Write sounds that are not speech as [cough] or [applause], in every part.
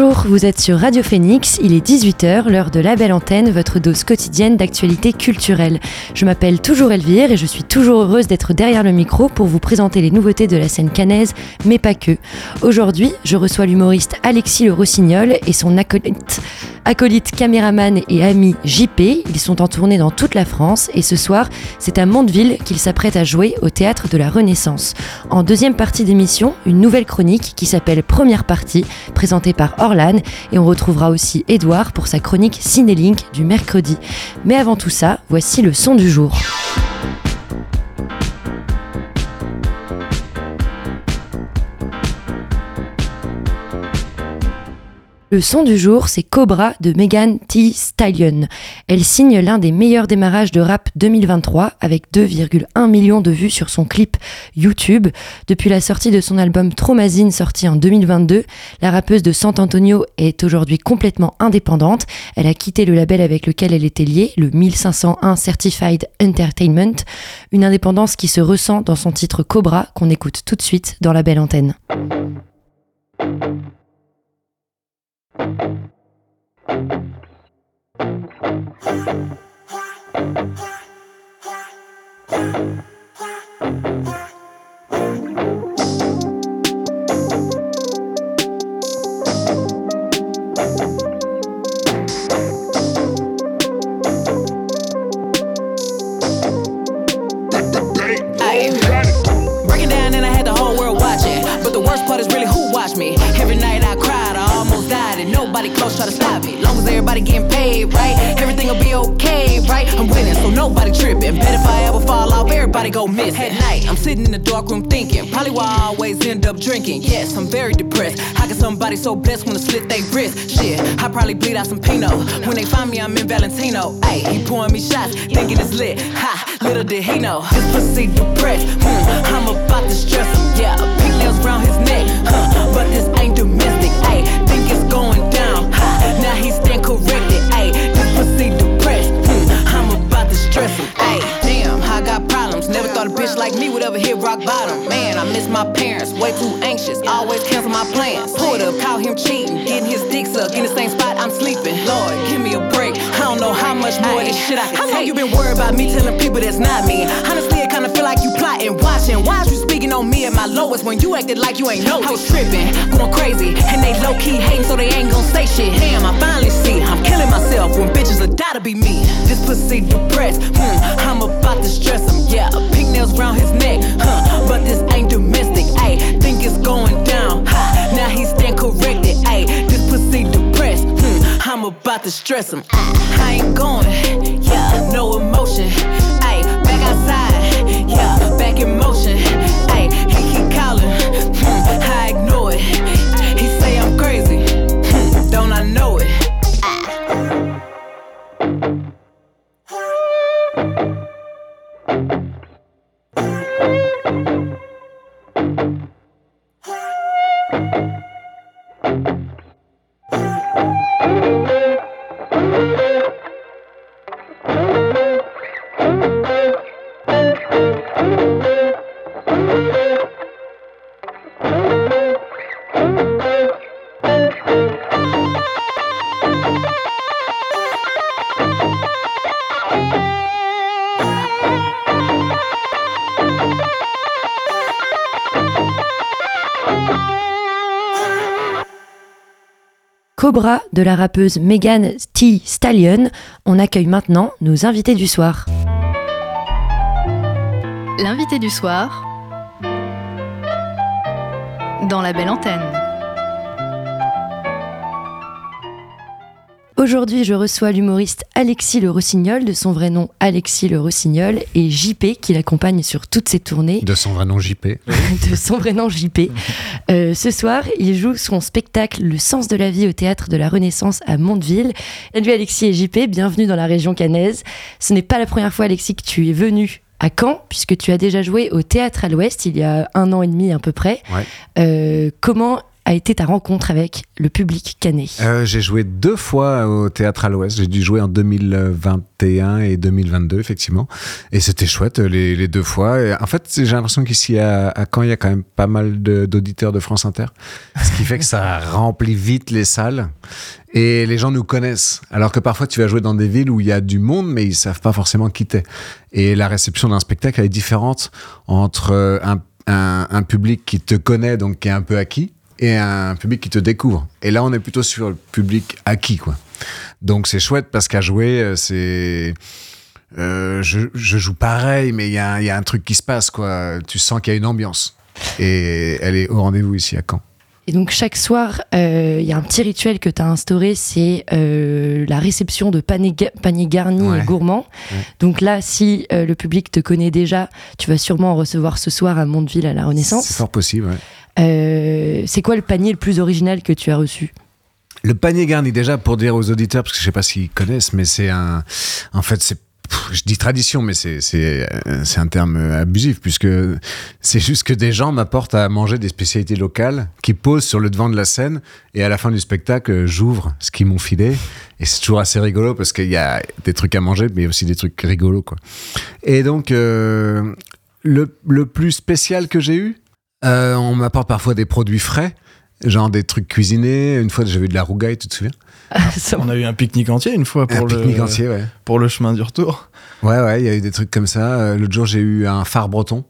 Bonjour, vous êtes sur Radio Phoenix, il est 18h, l'heure de la belle antenne, votre dose quotidienne d'actualité culturelle. Je m'appelle toujours Elvire et je suis toujours heureuse d'être derrière le micro pour vous présenter les nouveautés de la scène canaise, mais pas que. Aujourd'hui, je reçois l'humoriste Alexis Le Rossignol et son acolyte Acolyte, caméraman et ami JP, ils sont en tournée dans toute la France et ce soir, c'est à Mondeville qu'ils s'apprêtent à jouer au théâtre de la Renaissance. En deuxième partie d'émission, une nouvelle chronique qui s'appelle Première partie, présentée par Et on retrouvera aussi Edouard pour sa chronique Cinélink du mercredi. Mais avant tout ça, voici le son du jour. Le son du jour, c'est Cobra de Megan T. Stallion. Elle signe l'un des meilleurs démarrages de rap 2023 avec 2,1 millions de vues sur son clip YouTube. Depuis la sortie de son album Tromazine sorti en 2022, la rappeuse de San Antonio est aujourd'hui complètement indépendante. Elle a quitté le label avec lequel elle était liée, le 1501 Certified Entertainment, une indépendance qui se ressent dans son titre Cobra qu'on écoute tout de suite dans la belle antenne. Thank you. Drinking. Yes, I'm very depressed. How can somebody so blessed wanna slit their wrist? Shit, I probably bleed out some Pinot. When they find me, I'm in Valentino. Ayy, he pouring me shots, thinking it's lit. Ha, little did he know. This pussy depressed. Me telling people that's not me? Honestly, it kinda feel like you plotting, watching. Why is you speaking on me at my lowest when you acted like you ain't know? I was tripping, going crazy, and they low key hating, so they ain't gon' say shit. Damn, I finally see I'm killing myself when bitches will die to be me. This pussy depressed, hmm, I'm about to stress him. Yeah, pink nails round his neck, huh? But this ain't domestic, ayy. Think it's going down, ha. Now he stand corrected, ayy. This pussy depressed, hmm, I'm about to stress him. I ain't going, de la rappeuse Megan T. Stallion. On accueille maintenant nos invités du soir. L'invité du soir dans la belle antenne. Aujourd'hui, je reçois l'humoriste Alexis Le Rossignol, de son vrai nom Alexis Le Rossignol, et JP, qui l'accompagne sur toutes ses tournées. De son vrai nom JP. [laughs] de son vrai nom JP. Euh, ce soir, il joue son spectacle Le sens de la vie au théâtre de la Renaissance à Mondeville. Salut Alexis et JP, bienvenue dans la région cannaise. Ce n'est pas la première fois, Alexis, que tu es venu à Caen, puisque tu as déjà joué au théâtre à l'Ouest il y a un an et demi à peu près. Ouais. Euh, comment a été ta rencontre avec le public canet? Euh, j'ai joué deux fois au Théâtre à l'Ouest. J'ai dû jouer en 2021 et 2022, effectivement. Et c'était chouette les, les deux fois. Et en fait, j'ai l'impression qu'ici à, à Caen, il y a quand même pas mal d'auditeurs de, France Inter. Ce qui fait que ça [laughs] remplit vite les salles. Et les gens nous connaissent. Alors que parfois, tu vas jouer dans des villes où il y a du monde, mais ils savent pas forcément qui t'es. Et la réception d'un spectacle, elle est différente entre euh, un, un, un public qui te connaît, donc qui est un peu acquis, et un public qui te découvre. Et là, on est plutôt sur le public acquis, quoi. Donc c'est chouette parce qu'à jouer, euh, c'est... euh, je, je joue pareil, mais il y, a un- il y a un truc qui se passe, quoi. Tu sens qu'il y a une ambiance. Et elle est au rendez-vous ici à Caen. Et donc chaque soir, euh, il y a un petit rituel que tu as instauré, c'est euh, la réception de paniers, ga- paniers garnis Ouais. et gourmands. Ouais. Donc là, si le public te connaît déjà, tu vas sûrement en recevoir ce soir à Mondeville à la C'est Renaissance. fort possible, ouais. Euh, c'est quoi le panier le plus original que tu as reçu? Le panier garni, déjà, pour dire aux auditeurs, parce que je sais pas s'ils connaissent, mais c'est un. En fait, c'est. Je dis tradition, mais c'est euh, un terme euh, abusif puisque c'est juste que des gens m'apportent à manger des spécialités locales qui posent sur le devant de la scène et à la fin du spectacle j'ouvre ce qu'ils m'ont filé et c'est toujours assez rigolo parce qu'il y a des trucs à manger mais aussi des trucs rigolos quoi. Et donc le le plus spécial que j'ai eu, euh, on m'apporte parfois des produits frais. Genre des trucs cuisinés. Une fois, j'avais eu de la rougaille, tu te souviens Ça- On a eu un pique-nique entier une fois Un pour, le, pique-nique entier, ouais. pour le chemin du retour. Ouais, ouais, il y a eu des trucs comme ça. Euh, L'autre jour, j'ai eu un phare breton,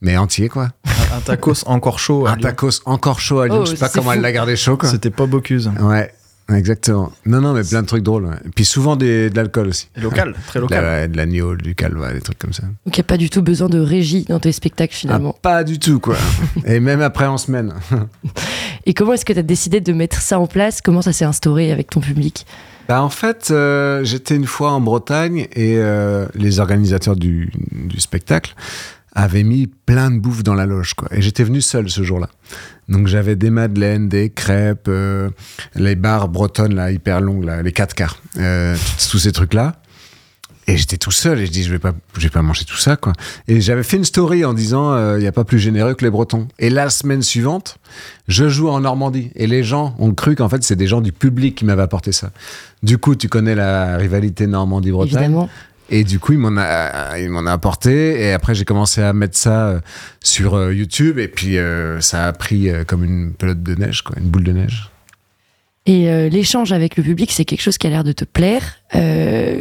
mais entier, quoi. Un, un tacos encore chaud. à Un Lyon. tacos encore chaud à Lyon. Oh, je sais pas comment fou. elle l'a gardé chaud, quoi. C'était pas Bocuse. Ouais, exactement. Non, non, mais plein de trucs drôles. ouais. Et puis souvent des, de l'alcool aussi. Local, [laughs] très De local. la- de l'agneau, du calva, des trucs comme ça. Donc il n'y a pas du tout besoin de régie dans tes spectacles Ah, finalement. pas du tout, quoi. [laughs] Et même après en semaine. [laughs] Et comment est-ce que tu as décidé de mettre ça en place? Comment ça s'est instauré avec ton public? Bah en fait, euh, j'étais une fois en Bretagne et euh, les organisateurs du, du spectacle avaient mis plein de bouffe dans la loge. Quoi. Et j'étais venu seul ce jour-là. Donc j'avais des madeleines, des crêpes, euh, les barres bretonnes là, hyper longues, là, les quatre quarts, euh, tous- ces trucs-là. Et j'étais tout seul et je dis je vais pas je vais pas manger tout ça quoi. Et j'avais fait une story en disant il y a pas plus généreux que les Bretons. Et la semaine suivante, je joue en Normandie et les gens ont cru qu'en fait c'est des gens du public qui m'avaient apporté ça. Du coup, tu connais la rivalité Normandie-Bretagne. Évidemment. Et du coup, il m'en a, apporté. Et après, j'ai commencé à mettre ça euh, sur euh, YouTube. Et puis, euh, ça a pris comme une pelote de neige, quoi, une boule de neige. Et l'échange avec le public, c'est quelque chose qui a l'air de te plaire.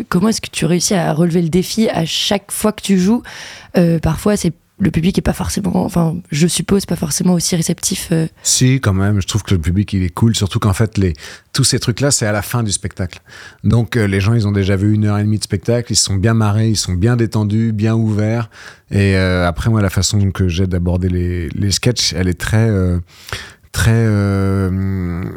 Comment est-ce que tu réussis à relever le défi à chaque fois que tu joues? Parfois, c'est le public est pas forcément, enfin, je suppose, pas forcément aussi réceptif. euh. Si, quand même, je trouve que le public, il est cool. Surtout qu'en fait, les, tous ces trucs-là, c'est à la fin du spectacle. Donc, euh, les gens, ils ont déjà vu une heure et demie de spectacle. Ils sont bien marrés, ils sont bien détendus, bien ouverts. Et euh, après, moi, la façon que j'ai d'aborder les, les sketchs, elle est très... très euh,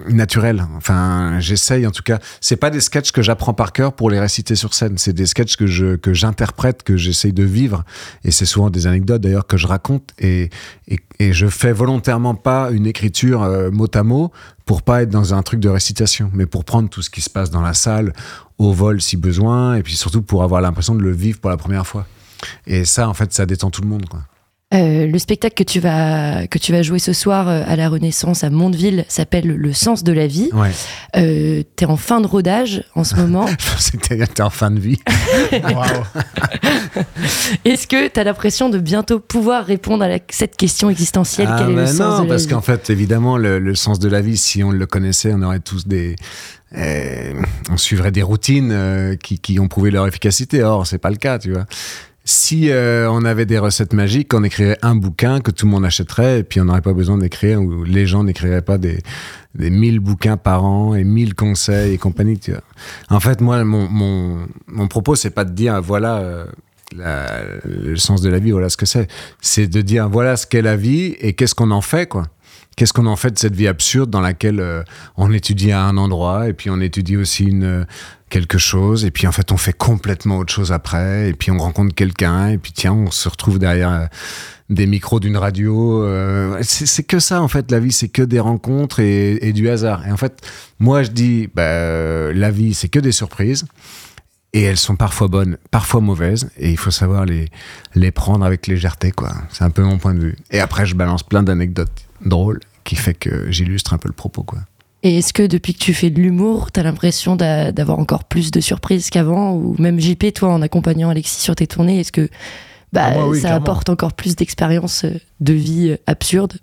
naturelle. Enfin, j'essaye en tout cas. C'est pas des sketchs que j'apprends par cœur pour les réciter sur scène. C'est des sketchs que je que j'interprète, que j'essaye de vivre. Et c'est souvent des anecdotes d'ailleurs que je raconte. Et, et, et je fais volontairement pas une écriture euh, mot à mot pour pas être dans un truc de récitation, mais pour prendre tout ce qui se passe dans la salle au vol si besoin, et puis surtout pour avoir l'impression de le vivre pour la première fois. Et ça, en fait, ça détend tout le monde. Quoi. Euh, le spectacle que tu vas que tu vas jouer ce soir euh, à la Renaissance à Mondeville s'appelle Le sens de la vie. Ouais. Euh, T'es en fin de rodage en ce moment. [laughs] Je pensais que t'étais en fin de vie. [laughs] Est-ce que t'as l'impression de bientôt pouvoir répondre à la- cette question existentielle? Ah Quel est le ben sens non, de la parce qu'en fait, évidemment, le, le sens de la vie, si on le connaissait, on aurait tous des. euh, on suivrait des routines euh, qui, qui ont prouvé leur efficacité. Or, c'est pas le cas, tu vois. Si euh, on avait des recettes magiques, on écrirait un bouquin que tout le monde achèterait, et puis on n'aurait pas besoin d'écrire, ou les gens n'écriraient pas des, des 1000 bouquins par an et 1000 conseils et compagnie. Tu vois. En fait, moi, mon, mon, mon propos, c'est pas de dire, voilà. euh, le sens de la vie, voilà ce que c'est. C'est de dire voilà ce qu'est la vie et qu'est-ce qu'on en fait, quoi. Qu'est-ce qu'on en fait de cette vie absurde dans laquelle euh, on étudie à un endroit et puis on étudie aussi une euh, quelque chose et puis en fait on fait complètement autre chose après et puis on rencontre quelqu'un et puis tiens on se retrouve derrière euh, des micros d'une radio c'est que ça en fait la vie c'est que des rencontres et, du hasard et en fait moi je dis bah, la vie c'est que des surprises et elles sont parfois bonnes, parfois mauvaises, et il faut savoir les, les prendre avec légèreté, quoi. C'est un peu mon point de vue. Et après, je balance plein d'anecdotes drôles qui fait que j'illustre un peu le propos, quoi. Et est-ce que depuis que tu fais de l'humour, t'as l'impression d'a- d'avoir encore plus de surprises qu'avant? Ou même JP, toi, en accompagnant Alexis sur tes tournées, est-ce que bah, Ah, oui, ça clairement. apporte encore plus d'expériences euh, de vie euh, absurdes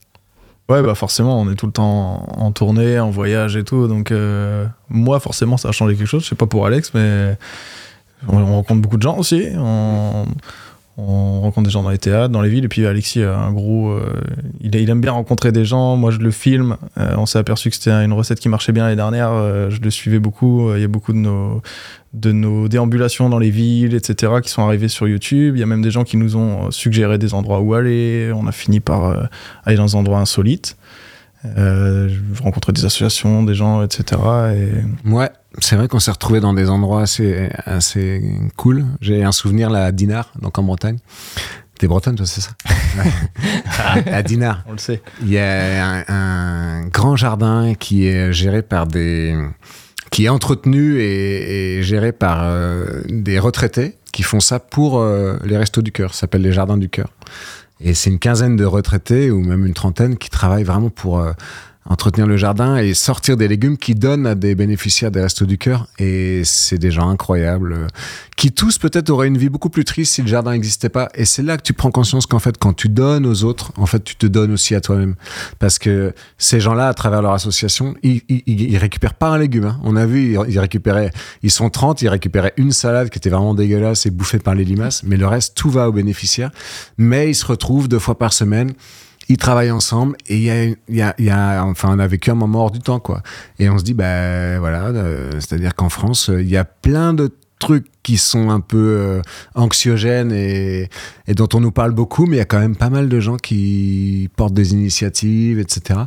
Ouais, bah forcément, on est tout le temps en tournée, en voyage et tout. Donc, euh, moi, forcément, ça a changé quelque chose. Je sais pas pour Alex, mais on, on rencontre beaucoup de gens aussi. On, on rencontre des gens dans les théâtres, dans les villes. Et puis, Alexis a un gros. euh, il, aime bien rencontrer des gens. Moi, je le filme. Euh, on s'est aperçu que c'était une recette qui marchait bien l'année dernière. Euh, je le suivais beaucoup. Il y a beaucoup de nos, de nos déambulations dans les villes, etc., qui sont arrivées sur YouTube. Il y a même des gens qui nous ont suggéré des endroits où aller. On a fini par aller dans des endroits insolites. Euh, rencontrer des associations, des gens, etc. Et... Ouais, c'est vrai qu'on s'est retrouvé dans des endroits assez, assez cool. J'ai un souvenir là à Dinard, donc en Bretagne. T'es bretonne, toi, c'est ça? Ouais. [laughs] À Dinard. On le sait. Il y a un, un grand jardin qui est géré par des. qui est entretenu et, et géré par euh, des retraités qui font ça pour euh, les Restos du Cœur. Ça s'appelle les Jardins du Cœur. Et c'est une quinzaine de retraités, ou même une trentaine, qui travaillent vraiment pour euh, entretenir le jardin et sortir des légumes qui donnent à des bénéficiaires des Restos du Cœur. Et c'est des gens incroyables, euh, qui tous peut-être auraient une vie beaucoup plus triste si le jardin n'existait pas. Et c'est là que tu prends conscience qu'en fait, quand tu donnes aux autres, en fait, tu te donnes aussi à toi-même. Parce que ces gens-là, à travers leur association, ils, ils, récupèrent pas un légume. hein. On a vu, ils récupéraient, ils sont 30, ils récupéraient une salade qui était vraiment dégueulasse et bouffée par les limaces. Mais le reste, tout va aux bénéficiaires. Mais ils se retrouvent deux fois par semaine. Ils travaillent ensemble et il y a, y y a- enfin, on a vécu un moment hors du temps, quoi. Et on se dit, bah voilà, euh, c'est-à-dire qu'en France, euh, il y a plein de trucs qui sont un peu euh, anxiogènes et, dont on nous parle beaucoup, mais il y a quand même pas mal de gens qui portent des initiatives, etc.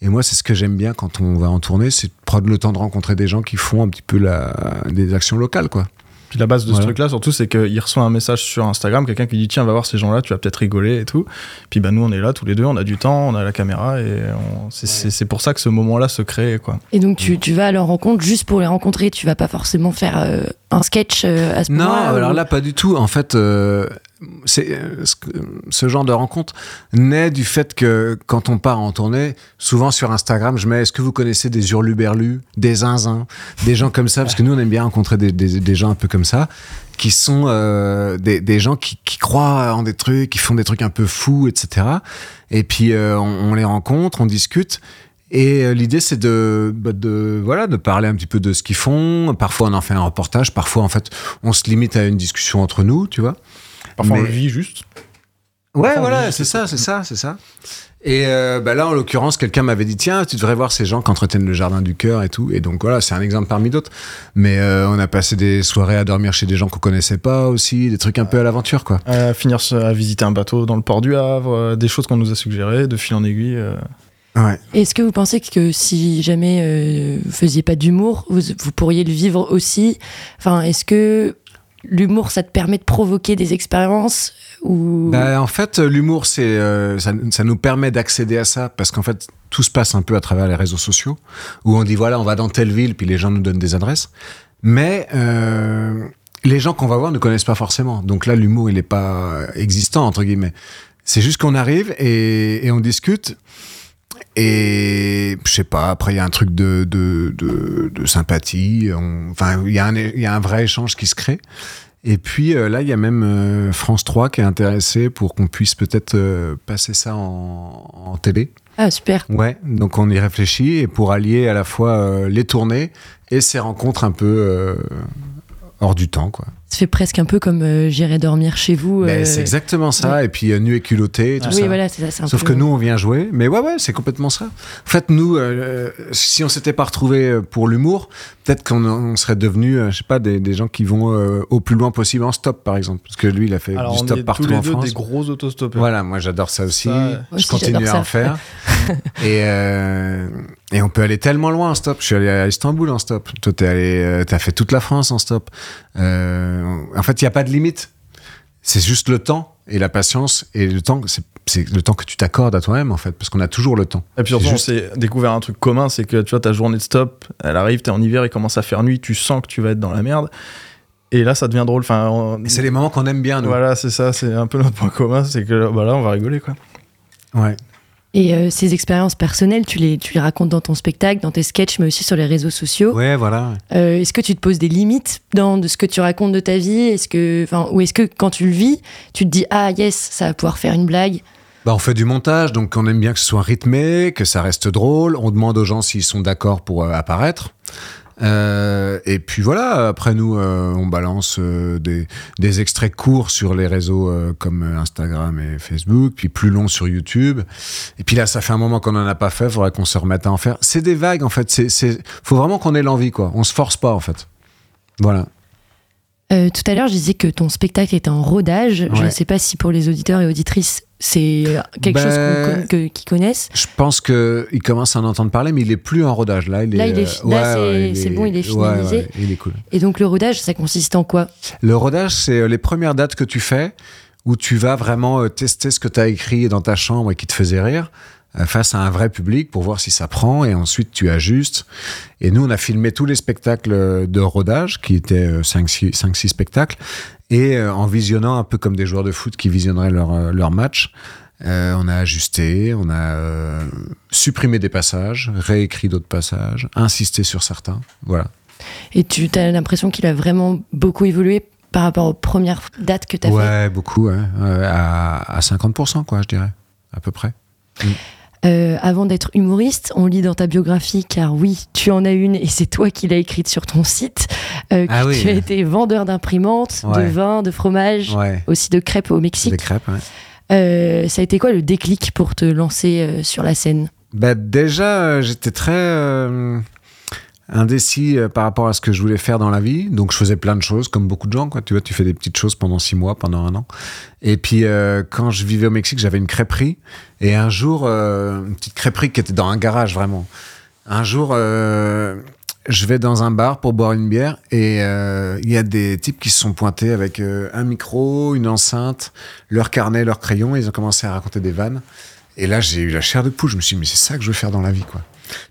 Et moi, c'est ce que j'aime bien quand on va en tournée, c'est prendre le temps de rencontrer des gens qui font un petit peu des actions locales, quoi. Puis la base de Voilà. ce truc-là, surtout, c'est qu'il reçoit un message sur Instagram, quelqu'un qui dit Tiens, va voir ces gens-là, tu vas peut-être rigoler et tout. Puis bah, nous, on est là tous les deux, on a du temps, on a la caméra, et on- c'est c'est- c'est pour ça que ce moment-là se crée. Quoi. Et donc tu, tu vas à leur rencontre juste pour les rencontrer, tu vas pas forcément faire euh, un sketch euh, à ce Non, moment-là alors ou- là, pas du tout. En fait, euh, euh, ce, genre de rencontre naît du fait que quand on part en tournée, souvent sur Instagram, je mets est-ce que vous connaissez des hurluberlus, des zinzins, des gens comme ça? Parce que nous, on aime bien rencontrer des, gens un peu comme ça, qui sont euh, des, gens qui, croient en des trucs, qui font des trucs un peu fous, etc. Et puis, euh, on, on les rencontre, on discute. Et l'idée, c'est de, bah, de, voilà, de parler un petit peu de ce qu'ils font. Parfois, on en fait un reportage. Parfois, en fait, on se limite à une discussion entre nous, tu vois. Parfois, on Mais- le vit juste. Ouais, Parfois, on voilà, c'est ça, c'est ça, c'est ça. Et euh, bah là, en l'occurrence, quelqu'un m'avait dit tiens, tu devrais voir ces gens qui entretiennent le jardin du cœur et tout. Et donc voilà, c'est un exemple parmi d'autres. Mais euh, on a passé des soirées à dormir chez des gens qu'on connaissait pas aussi, des trucs un peu à l'aventure, quoi. À finir à visiter un bateau dans le port du Havre, euh, des choses qu'on nous a suggérées, de fil en aiguille. euh. Ouais. Est-ce que vous pensez que si jamais euh, vous faisiez pas d'humour, vous, vous pourriez le vivre aussi? Enfin, est-ce que l'humour, ça te permet de provoquer des expériences ou Bah, en fait, l'humour, c'est euh, ça, nous permet d'accéder à ça parce qu'en fait, tout se passe un peu à travers les réseaux sociaux où on dit voilà, on va dans telle ville, puis les gens nous donnent des adresses. Mais euh, les gens qu'on va voir ne connaissent pas forcément. Donc là, l'humour, il n'est pas existant entre guillemets. C'est juste qu'on arrive et on discute. Et je sais pas, après il y a un truc de, de, de, de sympathie, enfin il y, a un- y a un vrai échange qui se crée. Et puis euh, là, il y a même euh, France 3 qui est intéressé pour qu'on puisse peut-être euh, passer ça en, en télé. Ah, super. Ouais, donc on y réfléchit et pour allier à la fois les tournées et ces rencontres un peu hors du temps, quoi. Ça fait presque un peu comme euh, j'irai dormir chez vous. Ben, euh, c'est exactement ça. Et puis euh, nu et culotté tout Oui, ça. voilà, c'est ça. un Sauf peu- que nous, on vient jouer. Mais ouais, ouais, c'est complètement ça. En fait, nous, euh, si on s'était pas retrouvés pour l'humour, peut-être qu'on on serait devenus, euh, je sais pas, des, des gens qui vont euh, au plus loin possible en stop, par exemple. Parce que lui, il a fait Alors du on stop est partout tous les en deux France. des gros autostoppeurs. Voilà, moi j'adore ça aussi. Ça, ouais. Moi je aussi, continue à en faire. [laughs] et, euh, et on peut aller tellement loin en stop. Je suis allé à Istanbul en stop. Toi, t'es allé, euh, t'as fait toute la France en stop. Euh, en fait, il n'y a pas de limite. C'est juste le temps et la patience et le temps. C'est, le temps que tu t'accordes à toi-même en fait, parce qu'on a toujours le temps. Et puis surtout, on juste- s'est découvert un truc commun, c'est que tu vois, ta journée de stop, elle arrive, t'es en hiver, il commence à faire nuit, tu sens que tu vas être dans la merde. Et là, ça devient drôle. Enfin, on- c'est les moments qu'on aime bien, nous. Voilà, c'est ça, c'est un peu notre point commun, c'est que bah là, on va rigoler, quoi. Ouais. Et euh, ces expériences personnelles, tu les, tu les racontes dans ton spectacle, dans tes sketchs, mais aussi sur les réseaux sociaux. Ouais, voilà. Euh, est-ce que tu te poses des limites dans de ce que tu racontes de ta vie? Est-ce que, ou est-ce que quand tu le vis, tu te dis ah yes, ça va pouvoir faire une blague? Bah, on fait du montage, donc on aime bien que ce soit rythmé, que ça reste drôle. On demande aux gens s'ils sont d'accord pour euh, apparaître. Euh, et puis voilà, après nous, euh, on balance euh, des, des extraits courts sur les réseaux comme Instagram et Facebook, puis plus longs sur YouTube. Et puis là, ça fait un moment qu'on n'en a pas fait, faudrait qu'on se remette à en faire. C'est des vagues, en fait. C'est, faut vraiment qu'on ait l'envie, quoi. On se force pas, en fait. Voilà. Tout à l'heure, je disais que ton spectacle était en rodage. Je ne sais pas si pour les auditeurs et auditrices, c'est quelque Ben- chose qu'ils connaissent. Je pense qu'il commence à en entendre parler, mais il est plus en rodage. Là, il Là, est, il est là, c'est- c'est bon, il est ouais, ouais, finalisé. il est cool. Et donc le rodage, ça consiste en quoi? Le rodage, c'est euh, les premières dates que tu fais où tu vas vraiment euh, tester ce que tu as écrit dans ta chambre et qui te faisait rire face à un vrai public pour voir si ça prend et ensuite tu ajustes. Et nous, on a filmé tous les spectacles euh, de rodage qui étaient 5-6 spectacles et euh, en visionnant un peu comme des joueurs de foot qui visionneraient leur, euh, leur match. euh, on a ajusté, on a euh, supprimé des passages, réécrit d'autres passages, insisté sur certains. Voilà. Et tu as l'impression qu'il a vraiment beaucoup évolué par rapport aux premières dates que tu as fait Ouais, beaucoup, ouais. Euh, à, à 50%, quoi, je dirais, à peu près. Euh, avant d'être humoriste, on lit dans ta biographie, car oui, tu en as une et c'est toi qui l'as écrite sur ton site, euh, que Ah oui. tu as été vendeur d'imprimantes, de vin, de fromage, Ouais. aussi de crêpes au Des Mexique. crêpes, ouais. Euh, ça a été quoi le déclic pour te lancer sur la scène? Bah, déjà, j'étais très indécis euh, par rapport à ce que je voulais faire dans la vie. Donc, je faisais plein de choses, comme beaucoup de gens. Quoi. Tu vois, tu fais des petites choses pendant six mois, pendant un an. Et puis, euh, quand je vivais au Mexique, j'avais une crêperie. Et un jour, euh, une petite crêperie qui était dans un garage, vraiment. Un jour, je vais dans un bar pour boire une bière et il y a des types qui se sont pointés avec un micro, une enceinte, leur carnet, leur crayon. Et ils ont commencé à raconter des vannes. Et là, j'ai eu la chair de poule. Je me suis dit, mais c'est ça que je veux faire dans la vie, quoi.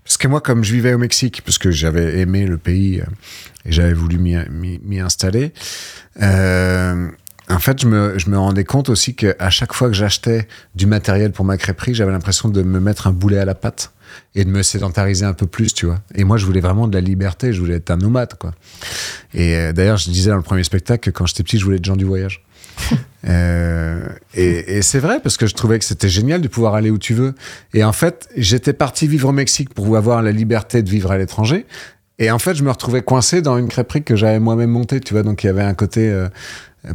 Parce que moi, comme je vivais au Mexique, parce que j'avais aimé le pays euh, et j'avais voulu m'y- installer, euh, en fait, je me, rendais compte aussi qu'à chaque fois que j'achetais du matériel pour ma crêperie, j'avais l'impression de me mettre un boulet à la patte et de me sédentariser un peu plus, tu vois. Et moi, je voulais vraiment de la liberté, je voulais être un nomade, quoi. Et euh, d'ailleurs, je disais dans le premier spectacle que quand j'étais petit, je voulais être Jean du voyage. [laughs] Euh, et et c'est vrai parce que je trouvais que c'était génial de pouvoir aller où tu veux. Et en fait, j'étais parti vivre au Mexique pour avoir la liberté de vivre à l'étranger. Et en fait, je me retrouvais coincé dans une crêperie que j'avais moi-même montée, tu vois. Donc il y avait un côté euh,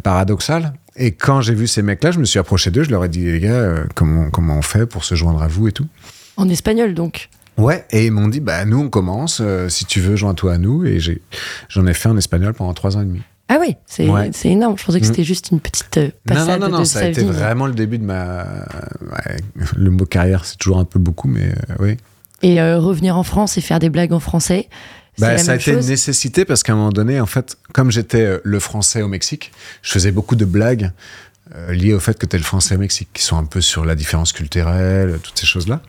paradoxal. Et quand j'ai vu ces mecs-là, je me suis approché d'eux. Je leur ai dit, les gars, euh, comment, comment on fait pour se joindre à vous et tout? En espagnol donc Ouais, et ils m'ont dit, bah nous on commence, si tu veux, joins-toi à nous. Et j'ai- j'en ai fait en espagnol pendant trois ans et demi. Ah oui, c'est Ouais. énorme. Je pensais que Mm. c'était juste une petite euh, Non, passade non, non, non, de ça a été vie. vraiment le début de ma... ouais, le mot carrière, c'est toujours un peu beaucoup, mais euh, oui. Et euh, revenir en France et faire des blagues en français, Bah, la ça a été chose. une nécessité parce qu'à un moment donné, en fait, comme j'étais le français au Mexique, je faisais beaucoup de blagues liées au fait que t'es le français au Mexique, qui sont un peu sur la différence culturelle, toutes ces choses-là.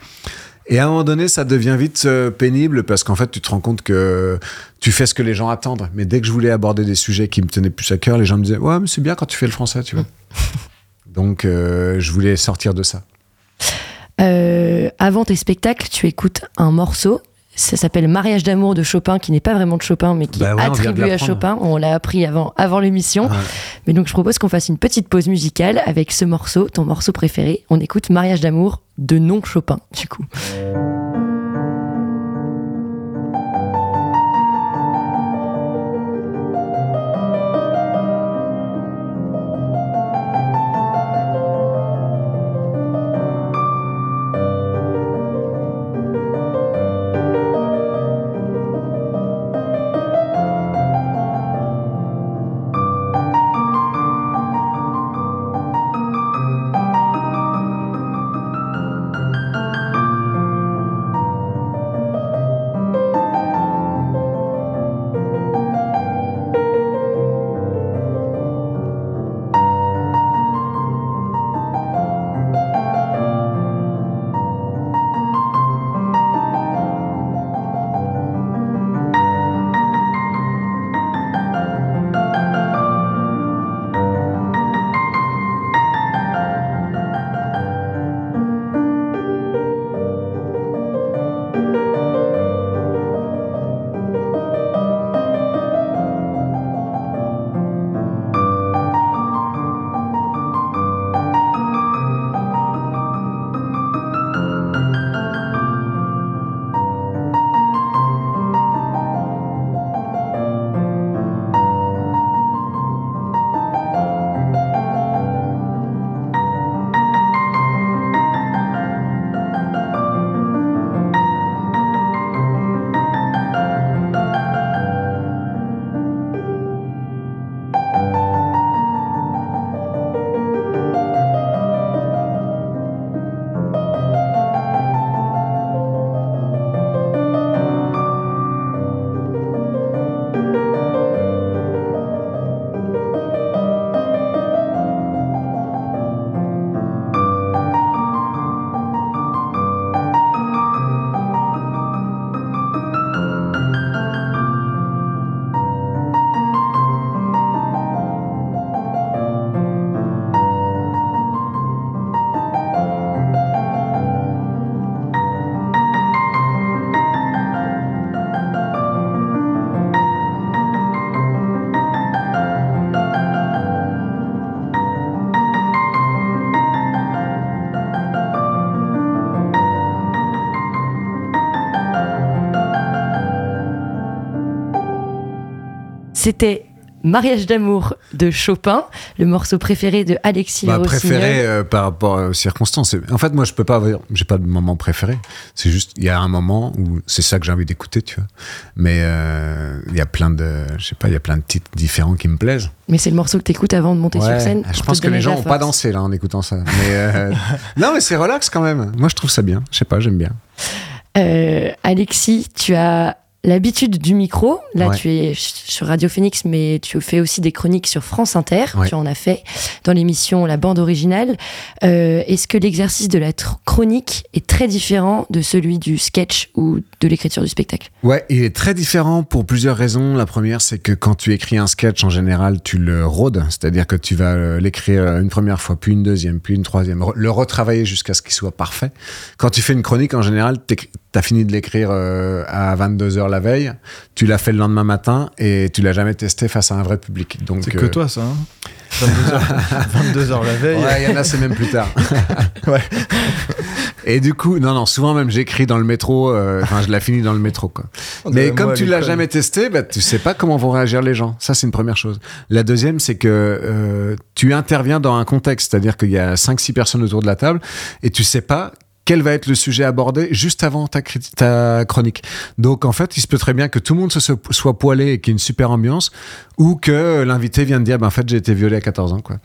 Et à un moment donné, ça devient vite euh, pénible parce qu'en fait, tu te rends compte que tu fais ce que les gens attendent. Mais dès que je voulais aborder des sujets qui me tenaient plus à cœur, les gens me disaient Ouais, mais c'est bien quand tu fais le français, tu vois. [laughs] Donc, euh, je voulais sortir de ça. Euh, avant tes spectacles, tu écoutes un morceau. Ça s'appelle Mariage d'amour de Chopin, qui n'est pas vraiment de Chopin, mais qui Bah ouais, est attribué à. Chopin. On l'a appris avant, avant l'émission. Mais donc, je propose qu'on fasse une petite pause musicale avec ce morceau, ton morceau préféré. On écoute Mariage d'amour de non Chopin, du coup. C'était Mariage d'amour de Chopin, le morceau préféré de Alexis Bah, préféré euh, par rapport aux circonstances. En fait, moi, je peux pas avoir, j'ai pas de moment préféré. C'est juste, il y a un moment où c'est ça que j'ai envie d'écouter, tu vois. Mais euh, il y a plein de, je sais pas, il y a plein de titres différents qui me plaisent. Mais c'est le morceau que t'écoutes avant de monter sur scène. je pense que les gens ont pas dansé là en écoutant ça. Mais euh, [laughs] non, mais c'est relax quand même. Moi, je trouve ça bien. Je sais pas, j'aime bien. Alexis, tu as l'habitude du micro. Là, Ouais. tu es sur Radio Phoenix, mais tu fais aussi des chroniques sur France Inter. Ouais. Tu en as fait dans l'émission La bande originale. Euh, Est-ce que l'exercice de la chronique est très différent de celui du sketch ou de l'écriture du spectacle? Ouais, il est très différent pour plusieurs raisons. La première, c'est que quand tu écris un sketch, en général, tu le rôdes, c'est-à-dire que tu vas euh, l'écrire une première fois, puis une deuxième, puis une troisième, le retravailler jusqu'à ce qu'il soit parfait. Quand tu fais une chronique, en général, tu as fini de l'écrire euh, à 22h la veille, tu l'as fait le lendemain matin et tu l'as jamais testé face à un vrai public. Donc C'est euh, que toi, ça. Hein 22h, 22h [laughs] la veille. Ouais, il y en a, c'est même plus tard. [laughs] Ouais. Et du coup, non, non, souvent même j'écris dans le métro, euh, enfin je la finis dans le métro, quoi. On Mais comme tu l'as jamais testé, bah, tu sais pas comment vont réagir les gens. Ça, c'est une première chose. La deuxième, c'est que euh, tu interviens dans un contexte, c'est-à-dire qu'il y a 5-6 personnes autour de la table et tu sais pas quel va être le sujet abordé juste avant ta, chronique. Donc en fait, il se peut très bien que tout le monde se soit poilé et qu'il y ait une super ambiance, ou que l'invité vienne dire, ben, en fait, j'ai été violé à 14 ans, quoi.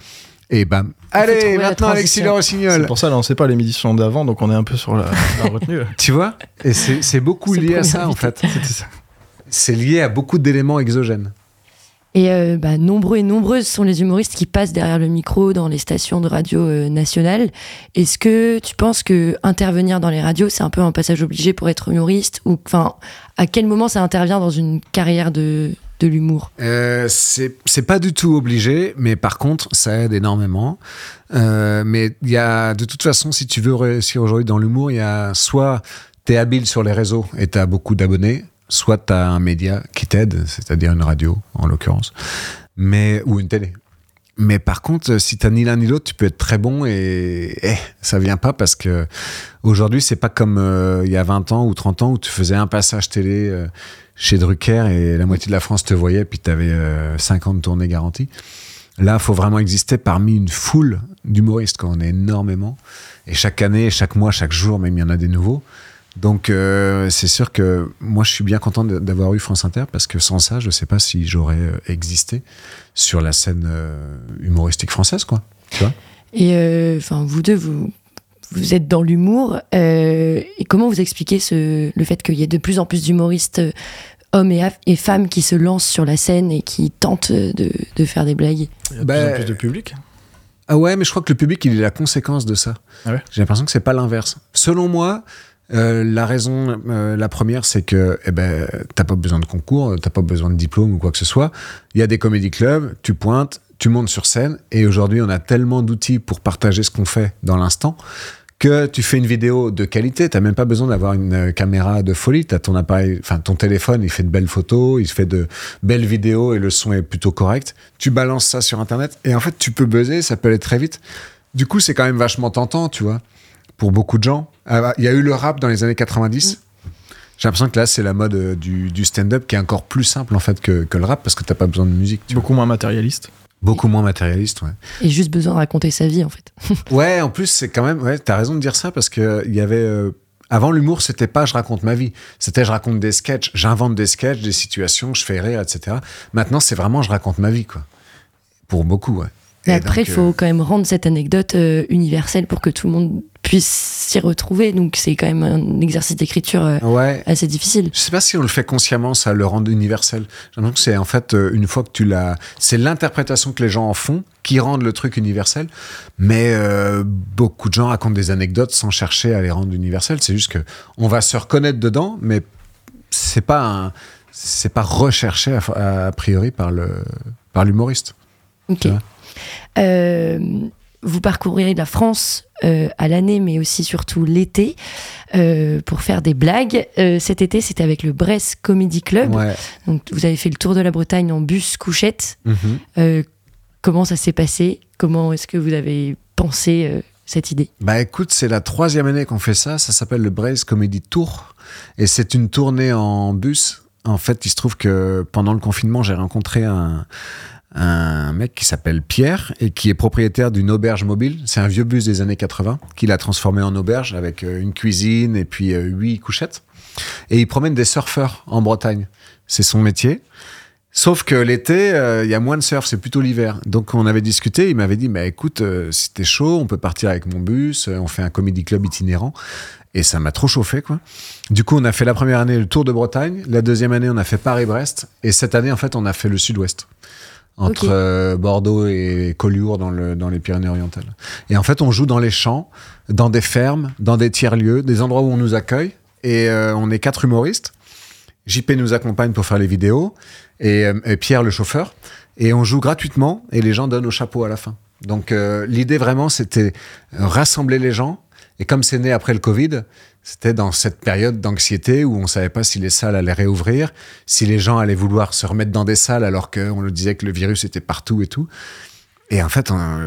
Et bam. Allez, maintenant Alexis. Le C'est Rossignol. pour ça, là, on sait pas l'émission d'avant, donc on est un peu sur la, la retenue. [laughs] Tu vois? Et c'est c'est beaucoup C'est lié à ça, en fait. [laughs] C'est lié à beaucoup d'éléments exogènes. Et euh, bah, nombreux et nombreuses sont les humoristes qui passent derrière le micro dans les stations de radio euh, nationales. Est-ce que tu penses que intervenir dans les radios, c'est un peu un passage obligé pour être humoriste Ou enfin, à quel moment ça intervient dans une carrière de, de l'humour? Euh, c'est pas du tout obligé, mais par contre, ça aide énormément. Euh, mais il y a, de toute façon, si tu veux réussir aujourd'hui dans l'humour, il y a soit t'es habile sur les réseaux et t'as beaucoup d'abonnés, soit t'as un média qui t'aide, c'est-à-dire une radio en l'occurrence, mais ou une télé. Mais par contre, si t'as ni l'un ni l'autre, tu peux être très bon et eh, ça vient pas parce que aujourd'hui, c'est pas comme euh, il y a 20 ans ou 30 ans où tu faisais un passage télé euh, chez Drucker et la moitié de la France te voyait puis t'avais euh, 50 tournées garanties. Là, faut vraiment exister parmi une foule d'humoristes, quoi. On est énormément. Et chaque année, chaque mois, chaque jour, même il y en a des nouveaux. Donc, euh, c'est sûr que moi, je suis bien content d'avoir eu France Inter parce que sans ça, je sais pas si j'aurais euh, existé sur la scène euh, humoristique française, quoi. Tu vois? Et euh, enfin, vous deux, vous, vous êtes dans l'humour. euh, et comment vous expliquez ce, le fait qu'il y ait de plus en plus d'humoristes, hommes et, femmes, qui se lancent sur la scène et qui tentent de, de faire des blagues? Il y a de Bah, plus en plus de public? Ah ouais, mais je crois que le public, il est la conséquence de ça. Ah ouais? J'ai l'impression que c'est pas l'inverse. Selon moi, euh, la raison, euh, la première, c'est que eh ben, t'as pas besoin de concours, t'as pas besoin de diplôme ou quoi que ce soit. Il y a des comédie clubs, tu pointes, tu montes sur scène, et aujourd'hui, on a tellement d'outils pour partager ce qu'on fait dans l'instant que tu fais une vidéo de qualité, t'as même pas besoin d'avoir une euh, caméra de folie, t'as ton appareil, enfin ton téléphone, il fait de belles photos, il fait de belles vidéos et le son est plutôt correct. Tu balances ça sur internet et en fait tu peux buzzer, ça peut aller très vite. Du coup, c'est quand même vachement tentant, tu vois, pour beaucoup de gens. Ah bah, Il y a eu le rap dans les années 90. J'ai l'impression que là, c'est la mode euh, du, du stand-up qui est encore plus simple en fait que, que le rap parce que t'as pas besoin de musique. Tu vois. Beaucoup moins matérialiste. Beaucoup moins matérialiste, ouais. et juste besoin de raconter sa vie en fait. [laughs] Ouais, en plus, c'est quand même. Ouais, t'as raison de dire ça parce que il y avait. euh, avant, l'humour, c'était pas je raconte ma vie. C'était je raconte des sketchs, j'invente des sketchs, des situations, je fais rire, etc. Maintenant, c'est vraiment je raconte ma vie, quoi. Pour beaucoup, ouais. Mais Et après, il faut euh, quand même rendre cette anecdote euh, universelle pour que tout le monde puisse s'y retrouver. Donc c'est quand même un exercice d'écriture euh, Ouais. assez difficile. Je sais pas si on le fait consciemment, ça le rend universel. J'ai l'impression que c'est en fait euh, une fois que tu l'as, c'est l'interprétation que les gens en font qui rendent le truc universel. Mais euh, beaucoup de gens racontent des anecdotes sans chercher à les rendre universelles. C'est juste que on va se reconnaître dedans, mais c'est pas un, c'est pas recherché a, a priori par le par l'humoriste. Ok. Tu vois? Euh, vous parcourez la France euh, à l'année, mais aussi surtout l'été, euh, pour faire des blagues. Euh, cet été, c'était avec le Brest Comedy Club. Ouais. Donc, vous avez fait le tour de la Bretagne en bus couchette. Mhm. Comment ça s'est passé? Comment est-ce que vous avez pensé cette idée? Bah écoute, c'est la troisième année qu'on fait ça. Ça s'appelle le Braze Comedy Tour. Et c'est une tournée en bus En fait, il se trouve que pendant le confinement, j'ai rencontré un, un mec qui s'appelle Pierre et qui est propriétaire d'une auberge mobile. C'est un vieux bus des années 80 qu'il a transformé en auberge avec euh, une cuisine et puis euh, huit couchettes. Et il promène des surfeurs en Bretagne. C'est son métier. Sauf que l'été, euh, il y a moins de surf, c'est plutôt l'hiver. Donc on avait discuté, il m'avait dit, bah, écoute, euh, si t'es chaud, on peut partir avec mon bus, on fait un comedy club itinérant. Et ça m'a trop chauffé, quoi. Du coup, on a fait la première année le Tour de Bretagne, la deuxième année, on a fait Paris-Brest, et cette année, en fait, on a fait le Sud-Ouest. Entre euh, Bordeaux et Collioure dans, le, dans les Pyrénées-Orientales. Et en fait, on joue dans les champs, dans des fermes, dans des tiers-lieux, des endroits où on nous accueille. Et euh, on est quatre humoristes. JP nous accompagne pour faire les vidéos et, euh, et Pierre le chauffeur. Et on joue gratuitement et les gens donnent au chapeau à la fin. Donc euh, l'idée vraiment c'était rassembler les gens. Et comme c'est né après le Covid, c'était dans cette période d'anxiété où on savait pas si les salles allaient réouvrir, si les gens allaient vouloir se remettre dans des salles alors qu'on nous disait que le virus était partout et tout. Et en fait, en,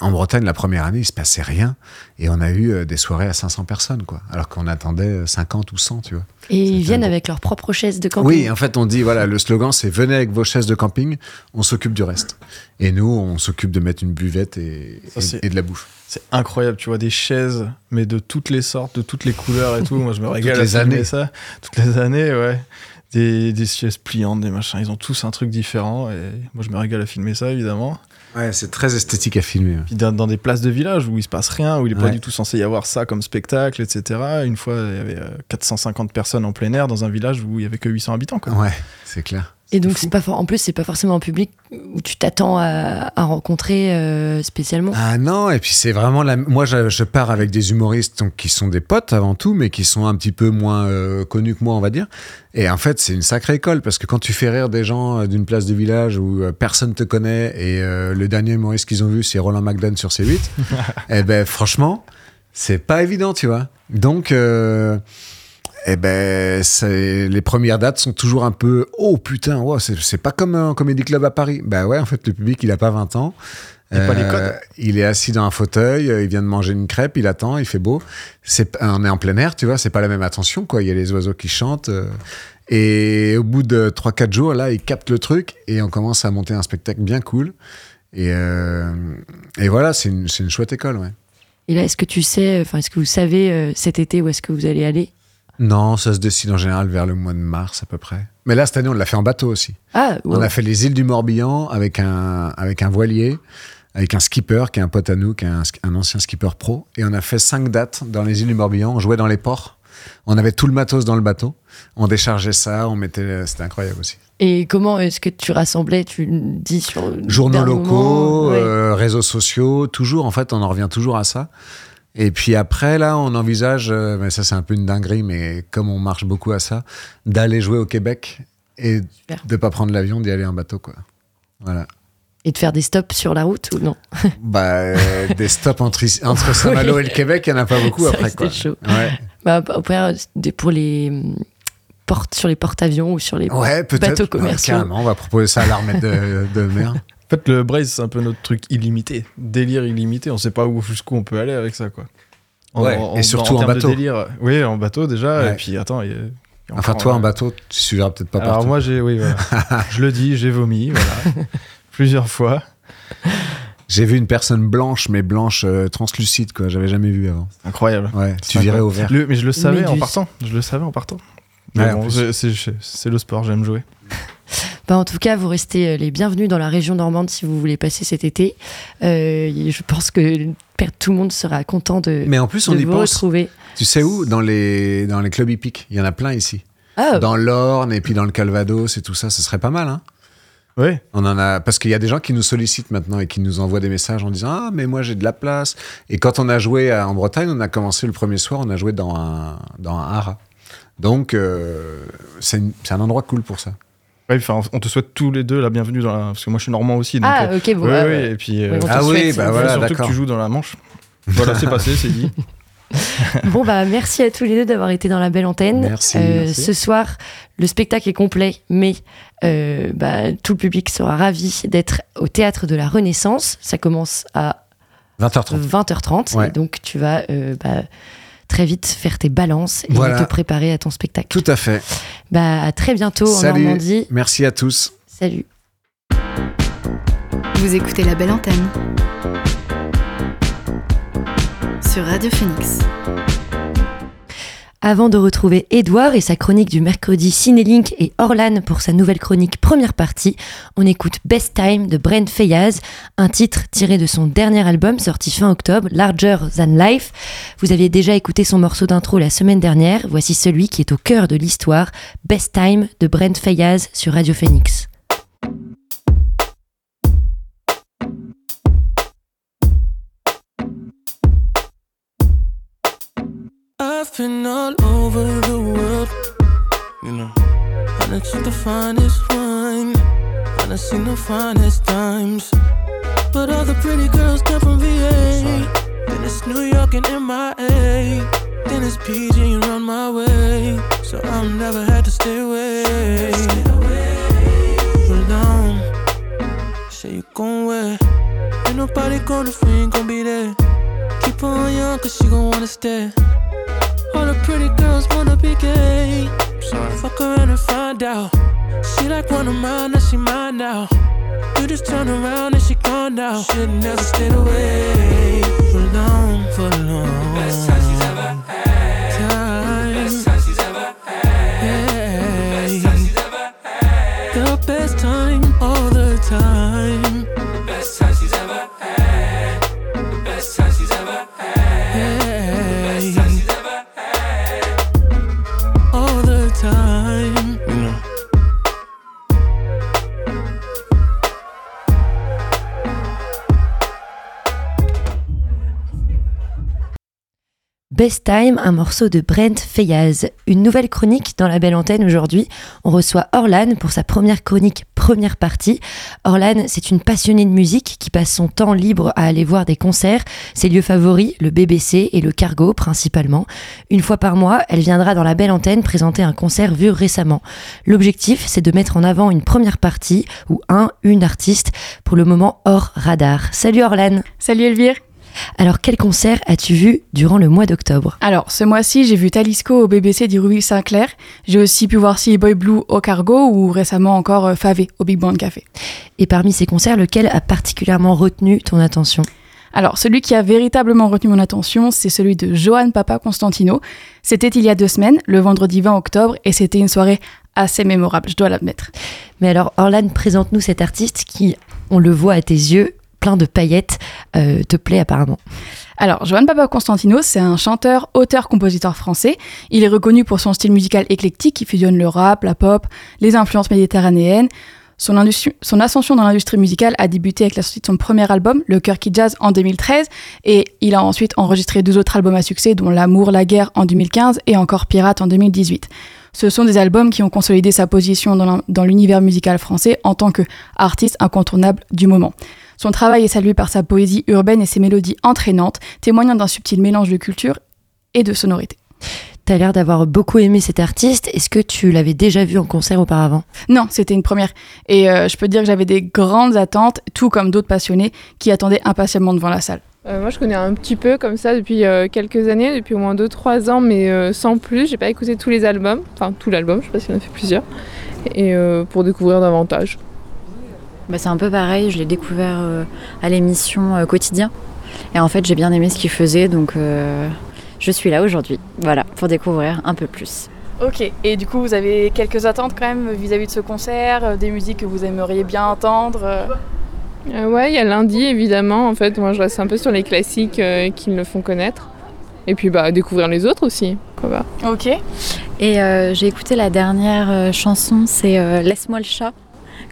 en Bretagne, la première année, il se passait rien. Et on a eu euh, des soirées à 500 personnes, quoi. Alors qu'on attendait euh, 50 ou 100, tu vois. Et ils viennent avec leurs propres chaises de camping. Oui, en fait, on dit, voilà, le slogan, c'est venez avec vos chaises de camping, on s'occupe du reste. Et nous, on s'occupe de mettre une buvette et, Ça, c'est- et- et de la bouffe. C'est incroyable, tu vois des chaises, mais de toutes les sortes, de toutes les couleurs et tout. Moi, je me [laughs] régale les à filmer années. ça. Toutes les années, ouais. Des, des chaises pliantes, des machins. Ils ont tous un truc différent. Et moi, je me régale à filmer ça, évidemment. Ouais, c'est très esthétique à filmer. Puis dans, dans des places de village où il se passe rien, où il est pas du tout censé y avoir ça comme spectacle, etc. Une fois, il y avait euh, 450 personnes en plein air dans un village où il y avait que 800 habitants. Quoi. Ouais, c'est clair. Et donc, c'est pas for- en plus, c'est pas forcément un public où tu t'attends à, à rencontrer euh, spécialement. Ah non, et puis c'est vraiment la. Moi, je, je pars avec des humoristes donc, qui sont des potes avant tout, mais qui sont un petit peu moins euh, connus que moi, on va dire. Et en fait, c'est une sacrée école parce que quand tu fais rire des gens euh, d'une place de village où euh, personne te connaît et euh, le dernier humoriste qu'ils ont vu, c'est Roland McDan sur C8, [laughs] eh ben franchement, c'est pas évident, tu vois. Donc. Euh, eh ben, c'est- les premières dates sont toujours un peu oh putain, wow, c'est c'est pas comme un comédie club à Paris. Bah ouais, en fait, le public il a pas 20 ans. Il a pas les codes. il est assis dans un fauteuil, euh, il vient de manger une crêpe, il attend, il fait beau. C'est, on est en plein air, tu vois, c'est pas la même attention, quoi. Il y a les oiseaux qui chantent. euh, et au bout de 3-4 jours, là, il capte le truc et on commence à monter un spectacle bien cool. Et, euh, et voilà, c'est une, c'est une chouette école, ouais. Et là, est-ce que tu sais, enfin, est-ce que vous savez euh, cet été où est-ce que vous allez aller? Non, ça se décide en général vers le mois de mars à peu près. Mais là, cette année, on l'a fait en bateau aussi. Ah, wow. On a fait les îles du Morbihan avec un, avec un voilier, avec un skipper qui est un pote à nous, qui est un, ancien skipper pro. Et on a fait cinq dates dans les îles du Morbihan. On jouait dans les ports. On avait tout le matos dans le bateau. On déchargeait ça, on mettait. C'était incroyable aussi. Et comment est-ce que tu rassemblais Tu dis sur Journaux locaux, moment, ouais. euh, réseaux sociaux, toujours. En fait, on en revient toujours à ça. Et puis après, là, on envisage, euh, mais ça c'est un peu une dinguerie, mais comme on marche beaucoup à ça, d'aller jouer au Québec et Super. de pas prendre l'avion, d'y aller en bateau, quoi. Voilà. Et de faire des stops sur la route ou non? [laughs] Bah, euh, des stops entre, [laughs] Saint-Malo et le Québec, il n'y en a pas beaucoup après, quoi. chaud. Ouais, bah, pour les portes sur les porte-avions ou sur les ouais peut-être. bateaux Ouais, commerciaux. carrément, on va proposer ça à l'armée de, de mer. En fait, le Braze, c'est un peu notre truc illimité. Délire illimité. On sait pas où jusqu'où on peut aller avec ça, quoi. Ouais, et surtout en de bateau. délire, oui, en bateau déjà. Ouais. Et puis attends, il y a- il y a Enfin, toi, euh, en bateau, tu suivras peut-être pas Alors partout. moi, j'ai, oui, voilà. [laughs] je le dis, j'ai vomi, voilà, [laughs] plusieurs fois. J'ai vu une personne blanche, mais blanche euh, translucide, quoi. J'avais jamais vu avant. Incroyable. Ouais, tu virais au vert. Le- mais je le savais en partant. Je le savais en partant. Ouais, Mais en bon, c'est le sport, j'aime jouer. Bah, en tout cas, vous restez euh, les bienvenus dans la région normande si vous voulez passer cet été. Euh, je pense que tout le monde sera content de, Mais en plus, on y vous pense. retrouver. Tu sais où? Dans les, dans les clubs hippiques. Il y en a plein ici. Ah, Dans l'Orne et puis dans le Calvados et tout ça, ce serait pas mal, hein. Oui. On en a parce qu'il y a des gens qui nous sollicitent maintenant et qui nous envoient des messages en disant ah mais moi j'ai de la place. Et quand on a joué à- en Bretagne, on a commencé le premier soir, on a joué dans un dans un haras. Donc euh, c'est un endroit cool pour ça. Ouais, enfin, on te souhaite tous les deux la bienvenue dans la... Parce que moi, je suis normand aussi. Donc, ah euh, ok, bon. ouais. et puis... euh, Ouais, on te Ah oui, souhaite, bah euh, voilà, surtout que tu joues dans la Manche. Voilà, c'est passé, c'est dit. [laughs] Bon, bah, merci à tous les deux d'avoir été dans la belle antenne. Merci, Euh, merci. Ce soir, le spectacle est complet, mais euh, bah, tout le public sera ravi d'être au théâtre de la Renaissance. Ça commence à 20h30. 20h30. Ouais. Et donc, tu vas euh, bah, très vite faire tes balances et Voilà. te préparer à ton spectacle. Tout à fait. Bah, à très bientôt en Salut. Normandie. Merci à tous. Salut. Vous écoutez la belle antenne sur Radio Phoenix. Avant de retrouver Edouard et sa chronique du mercredi Cinélink et Orlan pour sa nouvelle chronique première partie, on écoute Best Time de Brent Fayaz, un titre tiré de son dernier album sorti fin octobre, Larger Than Life. Vous aviez déjà écouté son morceau d'intro la semaine dernière, voici celui qui est au cœur de l'histoire, Best Time de Brent Fayaz sur Radio Phoenix. Been all over the world, you know. I took the finest wine, I seen the finest times. But all the pretty girls come from VA. Then it's New York and MIA. Then it's PG and run my way. So I'm never had to stay away. Hold on, say you gon' where? Ain't nobody gonna free, gon' be there. Keep on young, cause she gon' wanna stay. All the pretty girls wanna be gay. Fuck around and find out. She like one of mine, now she mine now. You just turn around and she gone now. Shit never stayed away for long, for long. Best time she's ever had. Best Time, un morceau de Brent Fayaz. Une nouvelle chronique dans la belle antenne aujourd'hui. On reçoit Orlan pour sa première chronique, première partie. Orlan, c'est une passionnée de musique qui passe son temps libre à aller voir des concerts. Ses lieux favoris, le BBC et le Cargo principalement. Une fois par mois, elle viendra dans la belle antenne présenter un concert vu récemment. L'objectif, c'est de mettre en avant une première partie ou un, une artiste, pour le moment hors radar. Salut Orlan Salut Elvire Alors quel concert as-tu vu durant le mois d'octobre? Alors, ce mois-ci, j'ai vu Talisco au BBC d'Irouville Saint-Clair. J'ai aussi pu voir Silly Boy Blue au Cargo ou récemment encore euh, Favé au Big Band Café. Et parmi ces concerts, lequel a particulièrement retenu ton attention? Alors, celui qui a véritablement retenu mon attention, c'est celui de Johan Papa Constantino. C'était il y a deux semaines, le vendredi 20 octobre, et c'était une soirée assez mémorable, je dois l'admettre. Mais alors, Orlan, présente-nous cet artiste qui, on le voit à tes yeux, plein de paillettes, euh, te plaît apparemment. Alors, Johan Papa Constantino, c'est un chanteur, auteur, compositeur français. Il est reconnu pour son style musical éclectique qui fusionne le rap, la pop, les influences méditerranéennes. Son, son ascension dans l'industrie musicale a débuté avec la sortie de son premier album, Le Cœur qui Jazz, en 2013, et il a ensuite enregistré deux autres albums à succès, dont L'amour, la guerre en 2015 et encore Pirate en 2018. Ce sont des albums qui ont consolidé sa position dans l'univers musical français en tant qu'artiste incontournable du moment. Son travail est salué par sa poésie urbaine et ses mélodies entraînantes, témoignant d'un subtil mélange de culture et de sonorité. T'as l'air d'avoir beaucoup aimé cet artiste. Est-ce que tu l'avais déjà vu en concert auparavant? Non, c'était une première. Et euh, je peux dire que j'avais des grandes attentes, tout comme d'autres passionnés qui attendaient impatiemment devant la salle. Euh, moi, je connais un petit peu comme ça depuis euh, quelques années, depuis au moins 2-3 ans, mais euh, sans plus. J'ai pas écouté tous les albums, enfin tout l'album, je sais pas s'il en a fait plusieurs, et euh, pour découvrir davantage. Bah, c'est un peu pareil, je l'ai découvert euh, à l'émission euh, Quotidien. Et en fait, j'ai bien aimé ce qu'il faisait, donc euh, je suis là aujourd'hui, voilà, pour découvrir un peu plus. Ok, et du coup, vous avez quelques attentes quand même vis-à-vis de ce concert, des musiques que vous aimeriez bien entendre ouais, il y a lundi évidemment. En fait, moi, je reste un peu sur les classiques euh, qui me le font connaître, et puis bah découvrir les autres aussi. Quoi pas. Ok. Et euh, j'ai écouté la dernière euh, chanson, c'est euh, Laisse-moi le chat,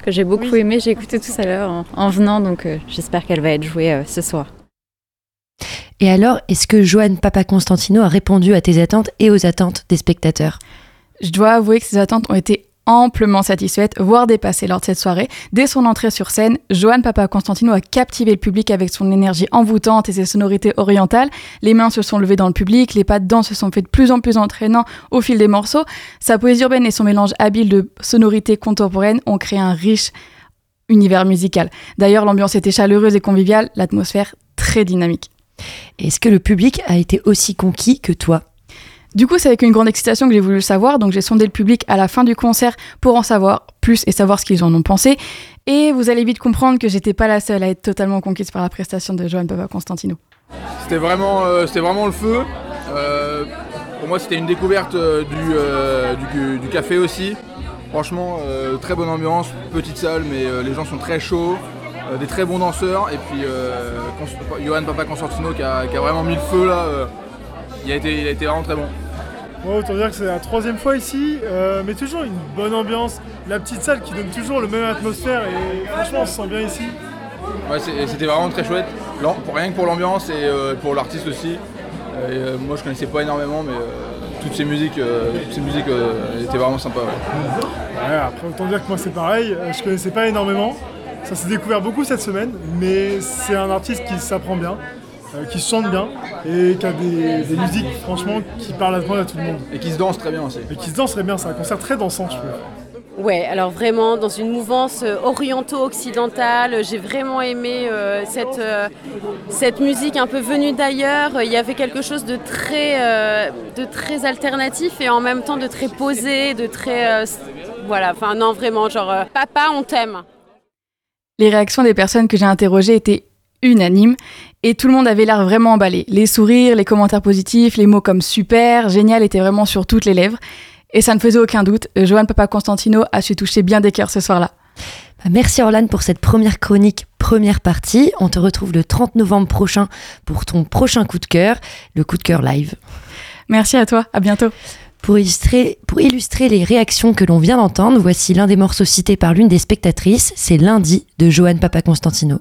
que j'ai beaucoup aimé. J'ai écouté tout à l'heure en, en venant, donc euh, j'espère qu'elle va être jouée euh, ce soir. Et alors, est-ce que Johan Papa Constantino a répondu à tes attentes et aux attentes des spectateurs? Je dois avouer que ces attentes ont été amplement satisfaites, voire dépassées lors de cette soirée. Dès son entrée sur scène, Johan Papa Constantino a captivé le public avec son énergie envoûtante et ses sonorités orientales. Les mains se sont levées dans le public, les pas de danse se sont fait de plus en plus entraînants au fil des morceaux. Sa poésie urbaine et son mélange habile de sonorités contemporaines ont créé un riche univers musical. D'ailleurs, l'ambiance était chaleureuse et conviviale, l'atmosphère très dynamique. Est-ce que le public a été aussi conquis que toi? Du coup, c'est avec une grande excitation que j'ai voulu le savoir, donc j'ai sondé le public à la fin du concert pour en savoir plus et savoir ce qu'ils en ont pensé. Et vous allez vite comprendre que j'étais pas la seule à être totalement conquise par la prestation de Johan Papa Constantino. C'était vraiment, euh, vraiment le feu. Euh, pour moi, c'était une découverte euh, du, café aussi. Franchement, très bonne ambiance, petite salle, mais les gens sont très chauds, des très bons danseurs. Et puis, Johan Papa Constantino qui a vraiment mis le feu là. Il, a été, il a été vraiment très bon. Autant dire que c'est la troisième fois ici, euh, mais toujours une bonne ambiance. La petite salle qui donne toujours le même atmosphère et franchement on se sent bien ici. Ouais, c'était vraiment très chouette. Pour- rien que pour l'ambiance et euh, pour l'artiste aussi. Euh, moi, je connaissais pas énormément, mais toutes ces musiques, toutes ces musiques étaient vraiment sympas. ouais. Ouais, après autant dire que moi c'est pareil, je connaissais pas énormément. Ça s'est découvert beaucoup cette semaine, mais c'est un artiste qui s'apprend bien, euh, qui chante bien et qui a des, des musiques franchement qui parlent à à tout le monde. Et qui se danse très bien aussi. Et qui se danse très bien, c'est un concert très dansant je trouve. Ouais, alors vraiment dans une mouvance euh, oriento-occidentale, j'ai vraiment aimé euh, cette, euh, cette musique un peu venue d'ailleurs. Il y avait quelque chose de très, euh, de très alternatif et en même temps de très posé, de très... euh, voilà, enfin non vraiment, genre euh, papa on t'aime. Les réactions des personnes que j'ai interrogées étaient unanimes et tout le monde avait l'air vraiment emballé. Les sourires, les commentaires positifs, les mots comme super, génial étaient vraiment sur toutes les lèvres. Et ça ne faisait aucun doute, Johan Papa Constantino a su toucher bien des cœurs ce soir-là. Bah, Merci Orlan pour cette première chronique, première partie. On te retrouve le 30 novembre prochain pour ton prochain coup de cœur, le coup de cœur live. Merci à toi, à bientôt. Pour illustrer, pour illustrer les réactions que l'on vient d'entendre, voici l'un des morceaux cités par l'une des spectatrices, c'est Lundi de Johan Papa Constantino.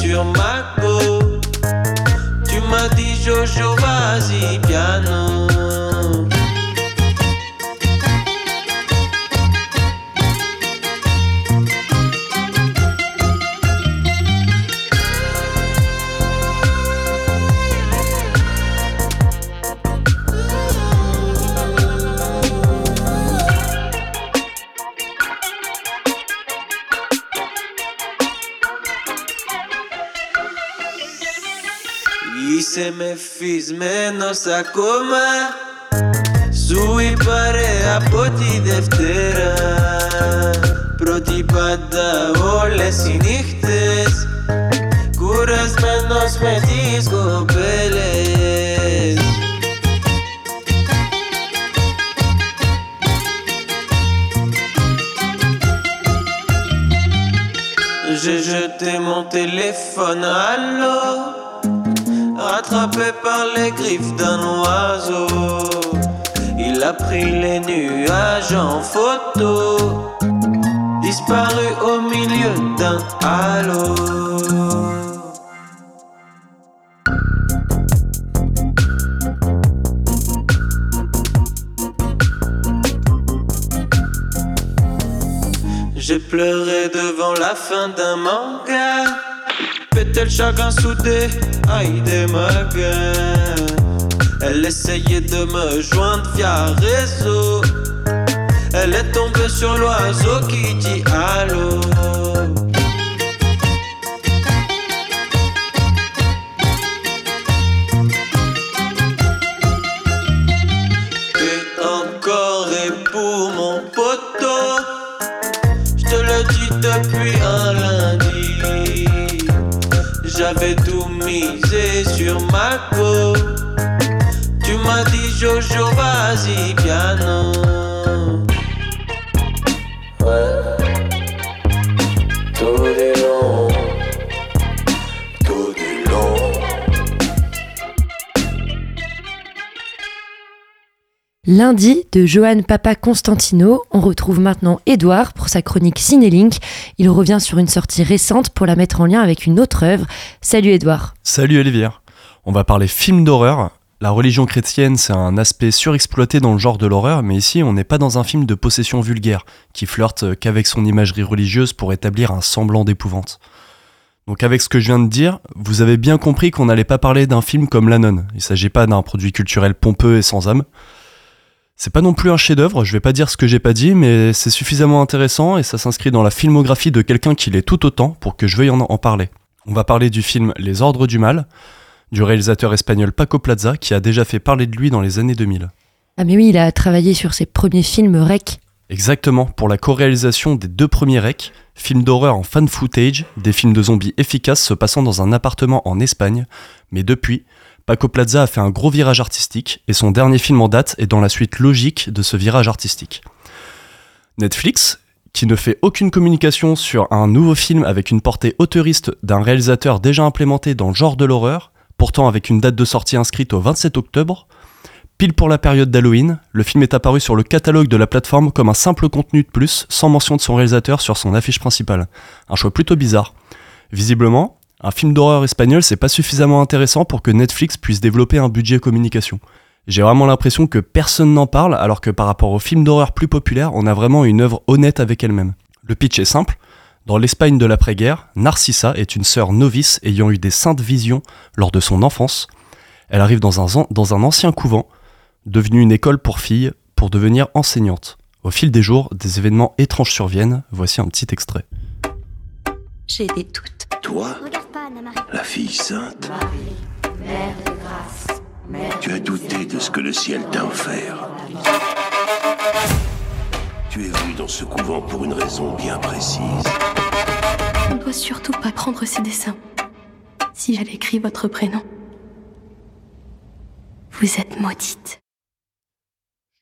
sur ma go Tu m'as dit Jojo vas-y piano Είσαι με φυσμένος ακόμα. Σου είπα ρε από τη Δευτέρα. Πρώτη πάντα όλες οι νύχτες. Κουρασμένος με τις κοπέλες. J'ai jeté mon téléphone à l'eau Rattrapé par les griffes d'un oiseau. Il a pris les nuages en photo. Disparu au milieu d'un halo. J'ai pleuré devant la fin d'un manga Chacun soudé. Aïe Elle essayait de me joindre via réseau. Elle est tombée sur l'oiseau qui dit allô Jojo vas-y piano Ouais Tout du long Tout du long Lundi de Johan Papa Constantino, on retrouve maintenant Edouard pour sa chronique Cinélink. Il revient sur une sortie récente pour la mettre en lien avec une autre œuvre. Salut Edouard. Salut Olivier. On va parler film d'horreur. La religion chrétienne, c'est un aspect surexploité dans le genre de l'horreur, mais ici, on n'est pas dans un film de possession vulgaire qui flirte qu'avec son imagerie religieuse pour établir un semblant d'épouvante. Donc avec ce que je viens de dire, vous avez bien compris qu'on n'allait pas parler d'un film comme La. Il s'agit pas d'un produit culturel pompeux et sans âme. C'est pas non plus un chef-d'œuvre, je vais pas dire ce que j'ai pas dit, mais c'est suffisamment intéressant et ça s'inscrit dans la filmographie de quelqu'un qui l'est tout autant pour que je veuille en, en parler. On va parler du film Les Ordres du Mal, du réalisateur espagnol Paco Plaza, qui a déjà fait parler de lui dans les années 2000. Ah mais oui, il a travaillé sur ses premiers films rec. Exactement, pour la co-réalisation des deux premiers recs, films d'horreur en fan footage, des films de zombies efficaces se passant dans un appartement en Espagne, mais depuis, Paco Plaza a fait un gros virage artistique, et son dernier film en date est dans la suite logique de ce virage artistique. Netflix, qui ne fait aucune communication sur un nouveau film avec une portée auteuriste d'un réalisateur déjà implémenté dans le genre de l'horreur, pourtant avec une date de sortie inscrite au 27 octobre, Pile pour la période d'Halloween, le film est apparu sur le catalogue de la plateforme comme un simple contenu de plus, sans mention de son réalisateur sur son affiche principale. Un choix plutôt bizarre. Visiblement, un film d'horreur espagnol c'est pas suffisamment intéressant pour que Netflix puisse développer un budget communication. J'ai vraiment l'impression que personne n'en parle, alors que par rapport aux films d'horreur plus populaires, on a vraiment une œuvre honnête avec elle-même. Le pitch est simple. Dans l'Espagne de l'après-guerre, Narcissa est une sœur novice ayant eu des saintes visions lors de son enfance. Elle arrive dans un, dans un ancien couvent devenue une école pour filles, pour devenir enseignante. Au fil des jours, des événements étranges surviennent. Voici un petit extrait. J'ai des doutes. Toi, la fille sainte, Mère de grâce. Mère tu as douté de ce que le ciel t'a offert. Tu es venu dans ce couvent pour une raison bien précise. On ne doit surtout pas prendre ses dessins. Si elle écrit votre prénom, vous êtes maudite.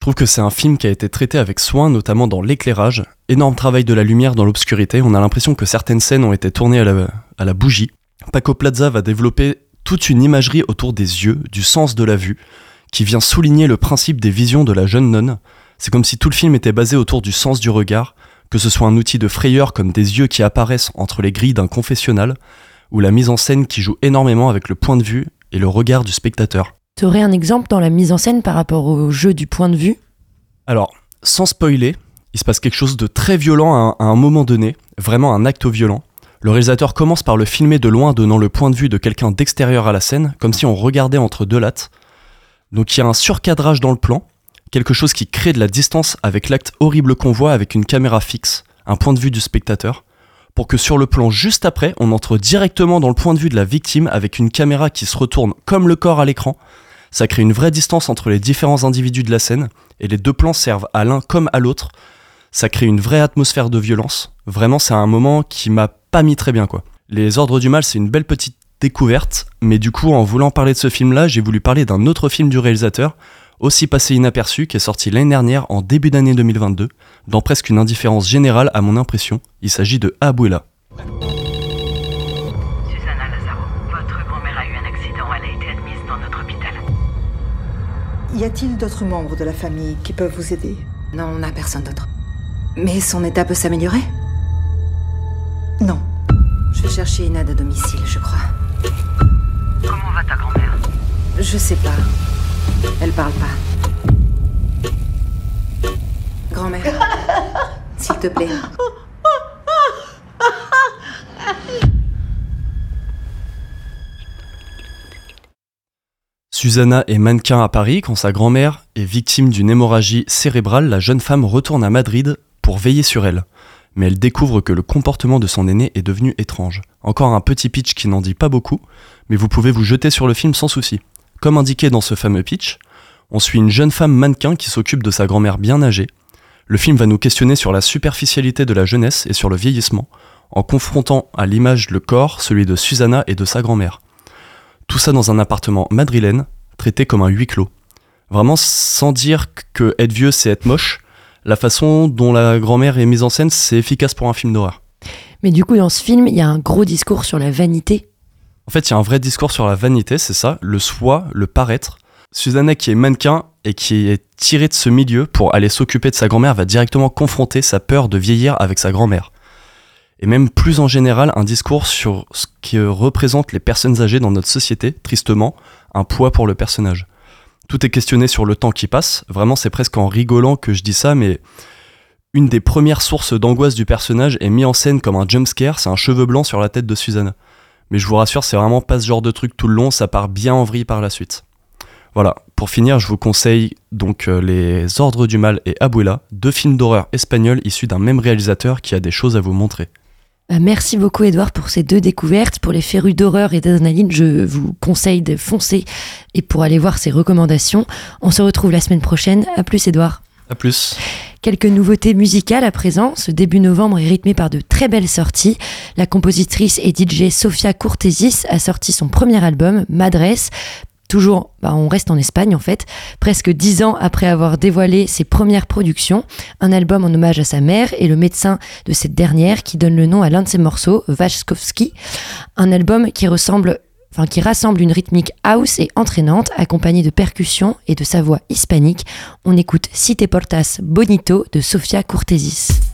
Je trouve que c'est un film qui a été traité avec soin, notamment dans l'éclairage. Énorme travail de la lumière dans l'obscurité. On a l'impression que certaines scènes ont été tournées à la, à la bougie. Paco Plaza va développer toute une imagerie autour des yeux, du sens de la vue, qui vient souligner le principe des visions de la jeune nonne. C'est comme si tout le film était basé autour du sens du regard, que ce soit un outil de frayeur comme des yeux qui apparaissent entre les grilles d'un confessionnal, ou la mise en scène qui joue énormément avec le point de vue et le regard du spectateur. Tu aurais un exemple dans la mise en scène par rapport au jeu du point de vue? Alors, sans spoiler, il se passe quelque chose de très violent à un, à un moment donné, vraiment un acte violent. Le réalisateur commence par le filmer de loin, donnant le point de vue de quelqu'un d'extérieur à la scène, comme si on regardait entre deux lattes. Donc il y a un surcadrage dans le plan, quelque chose qui crée de la distance avec l'acte horrible qu'on voit avec une caméra fixe, un point de vue du spectateur, pour que sur le plan juste après, on entre directement dans le point de vue de la victime avec une caméra qui se retourne comme le corps à l'écran. Ça crée une vraie distance entre les différents individus de la scène, et les deux plans servent à l'un comme à l'autre. Ça crée une vraie atmosphère de violence. Vraiment, c'est un moment qui m'a pas mis très bien, quoi. Les Ordres du Mal, c'est une belle petite découverte, mais du coup, en voulant parler de ce film-là, j'ai voulu parler d'un autre film du réalisateur, aussi passé inaperçu, qui est sorti l'année dernière en début d'année 2022, dans presque une indifférence générale à mon impression. Il s'agit de Abuela. Susanna Lazaro, votre grand-mère a eu un accident. Elle a été admise dans notre hôpital. Y a-t-il d'autres membres de la famille qui peuvent vous aider? Non, on n'a personne d'autre. Mais son état peut s'améliorer? Non. Je vais chercher une aide à domicile, je crois. Comment va ta grand-mère? Je sais pas. Elle parle pas. Grand-mère, [laughs] s'il te plaît. Susanna est mannequin à Paris quand sa grand-mère est victime d'une hémorragie cérébrale. La jeune femme retourne à Madrid pour veiller sur elle. Mais elle découvre que le comportement de son aîné est devenu étrange. Encore un petit pitch qui n'en dit pas beaucoup, mais vous pouvez vous jeter sur le film sans souci. Comme indiqué dans ce fameux pitch, on suit une jeune femme mannequin qui s'occupe de sa grand-mère bien âgée. Le film va nous questionner sur la superficialité de la jeunesse et sur le vieillissement, en confrontant à l'image le corps, celui de Susanna et de sa grand-mère. Tout ça dans un appartement madrilène, traité comme un huis clos. Vraiment sans dire que être vieux c'est être moche, la façon dont la grand-mère est mise en scène c'est efficace pour un film d'horreur. Mais du coup, dans ce film, il y a un gros discours sur la vanité. En fait, il y a un vrai discours sur la vanité, c'est ça, le soi, le paraître. Susanna, qui est mannequin et qui est tirée de ce milieu pour aller s'occuper de sa grand-mère, va directement confronter sa peur de vieillir avec sa grand-mère. Et même plus en général, un discours sur ce que représentent les personnes âgées dans notre société, tristement, un poids pour le personnage. Tout est questionné sur le temps qui passe. Vraiment, c'est presque en rigolant que je dis ça, mais une des premières sources d'angoisse du personnage est mise en scène comme un jumpscare, c'est un cheveu blanc sur la tête de Susanna. Mais je vous rassure, c'est vraiment pas ce genre de truc tout le long, ça part bien en vrille par la suite. Voilà, pour finir, je vous conseille donc euh, Les Ordres du Mal et Abuela, deux films d'horreur espagnols issus d'un même réalisateur qui a des choses à vous montrer. Bah, merci beaucoup Edouard pour ces deux découvertes. Pour les férus d'horreur et d'adrénaline, je vous conseille de foncer et pour aller voir ces recommandations. On se retrouve la semaine prochaine. À plus Edouard. Plus. Quelques nouveautés musicales à présent. Ce début novembre est rythmé par de très belles sorties. La compositrice et DJ Sofia Courtesis a sorti son premier album, Madresse. Toujours, bah, on reste en Espagne en fait, presque dix ans après avoir dévoilé ses premières productions, un album en hommage à sa mère et le médecin de cette dernière qui donne le nom à l'un de ses morceaux, Vachkovski, un album qui ressemble Qui rassemble une rythmique house et entraînante, accompagnée de percussions et de sa voix hispanique. On écoute Si te portas bonito de Sofia Courtesis.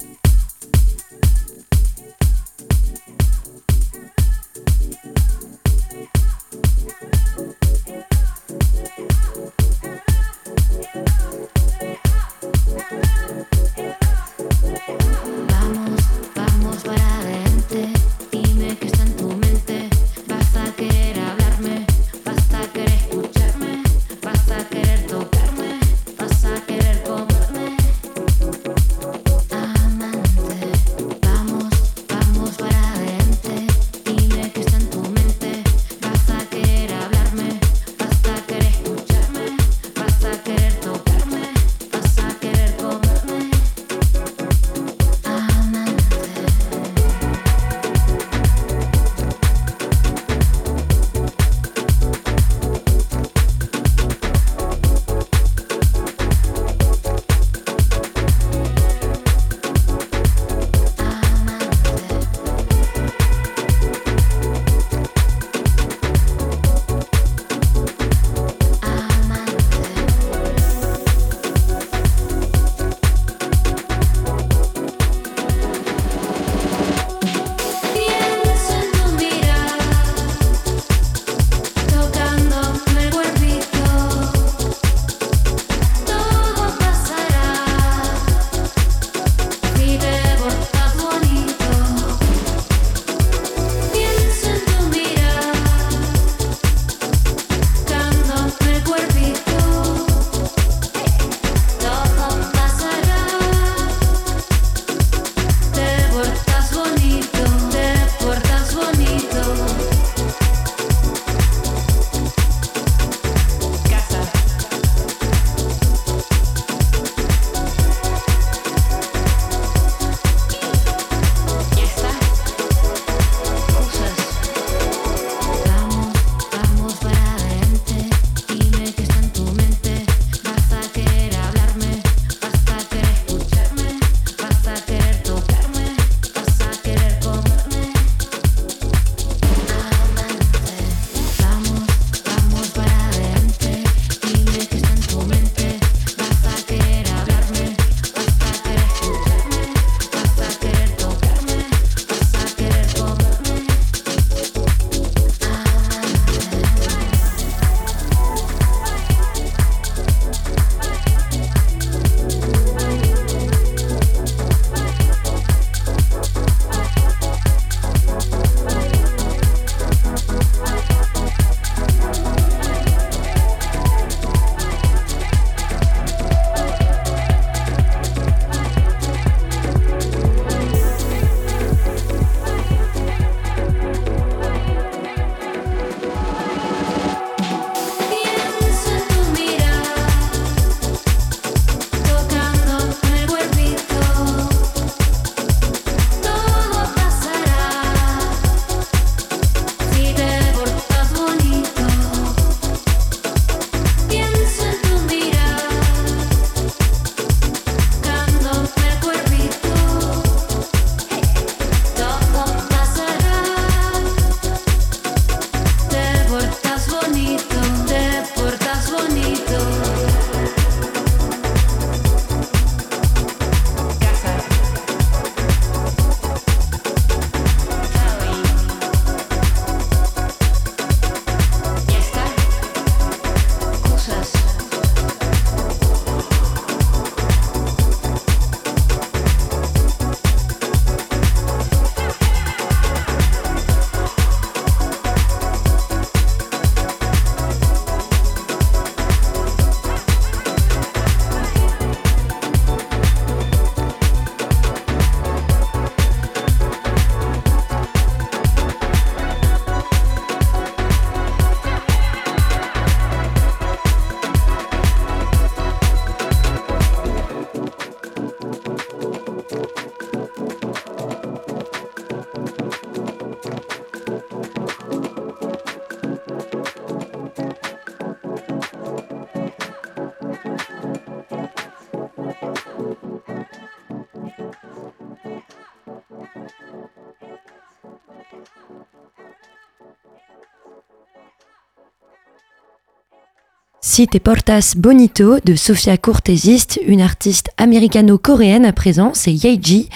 Si portas bonito de Sofia Cortésiste, une artiste américano-coréenne à présent, c'est Yeji.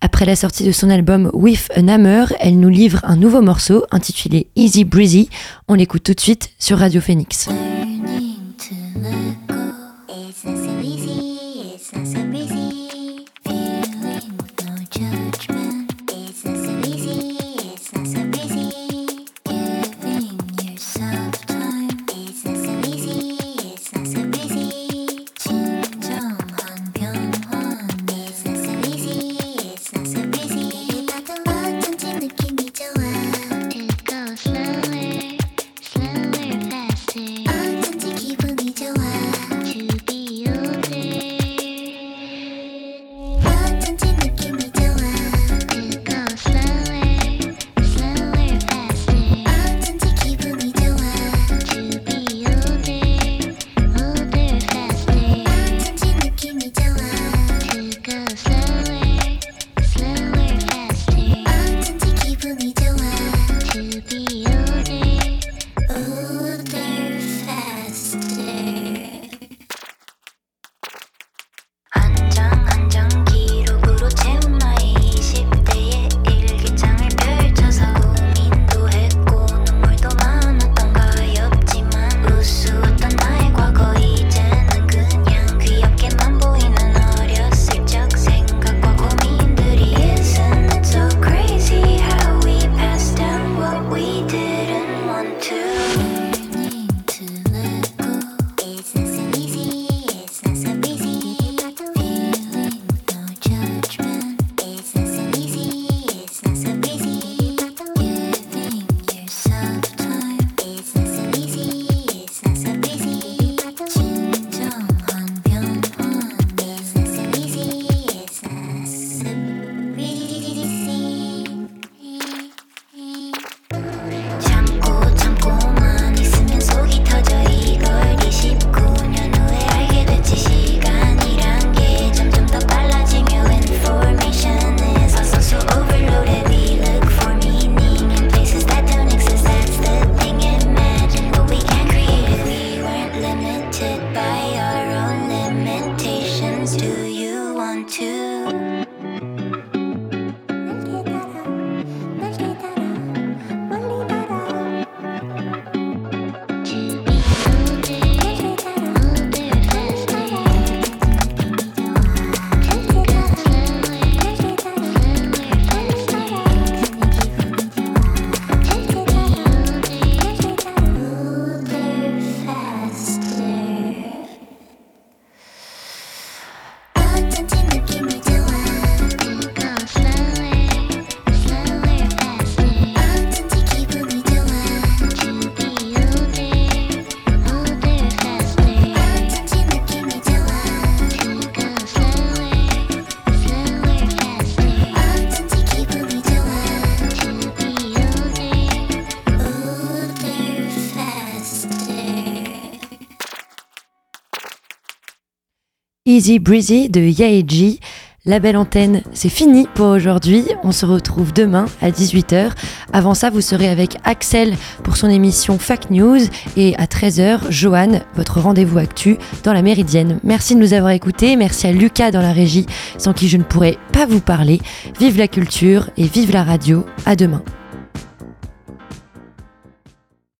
Après la sortie de son album With an Hammer, elle nous livre un nouveau morceau intitulé Easy Breezy. On l'écoute tout de suite sur Radio Phoenix. Easy Breezy de Yaeji. La belle antenne, c'est fini pour aujourd'hui. On se retrouve demain à 18h. Avant ça, vous serez avec Axel pour son émission Fact News et à 13h, Joanne, votre rendez-vous actu dans la Méridienne. Merci de nous avoir écoutés. Merci à Lucas dans la régie, sans qui je ne pourrais pas vous parler. Vive la culture et vive la radio. À demain.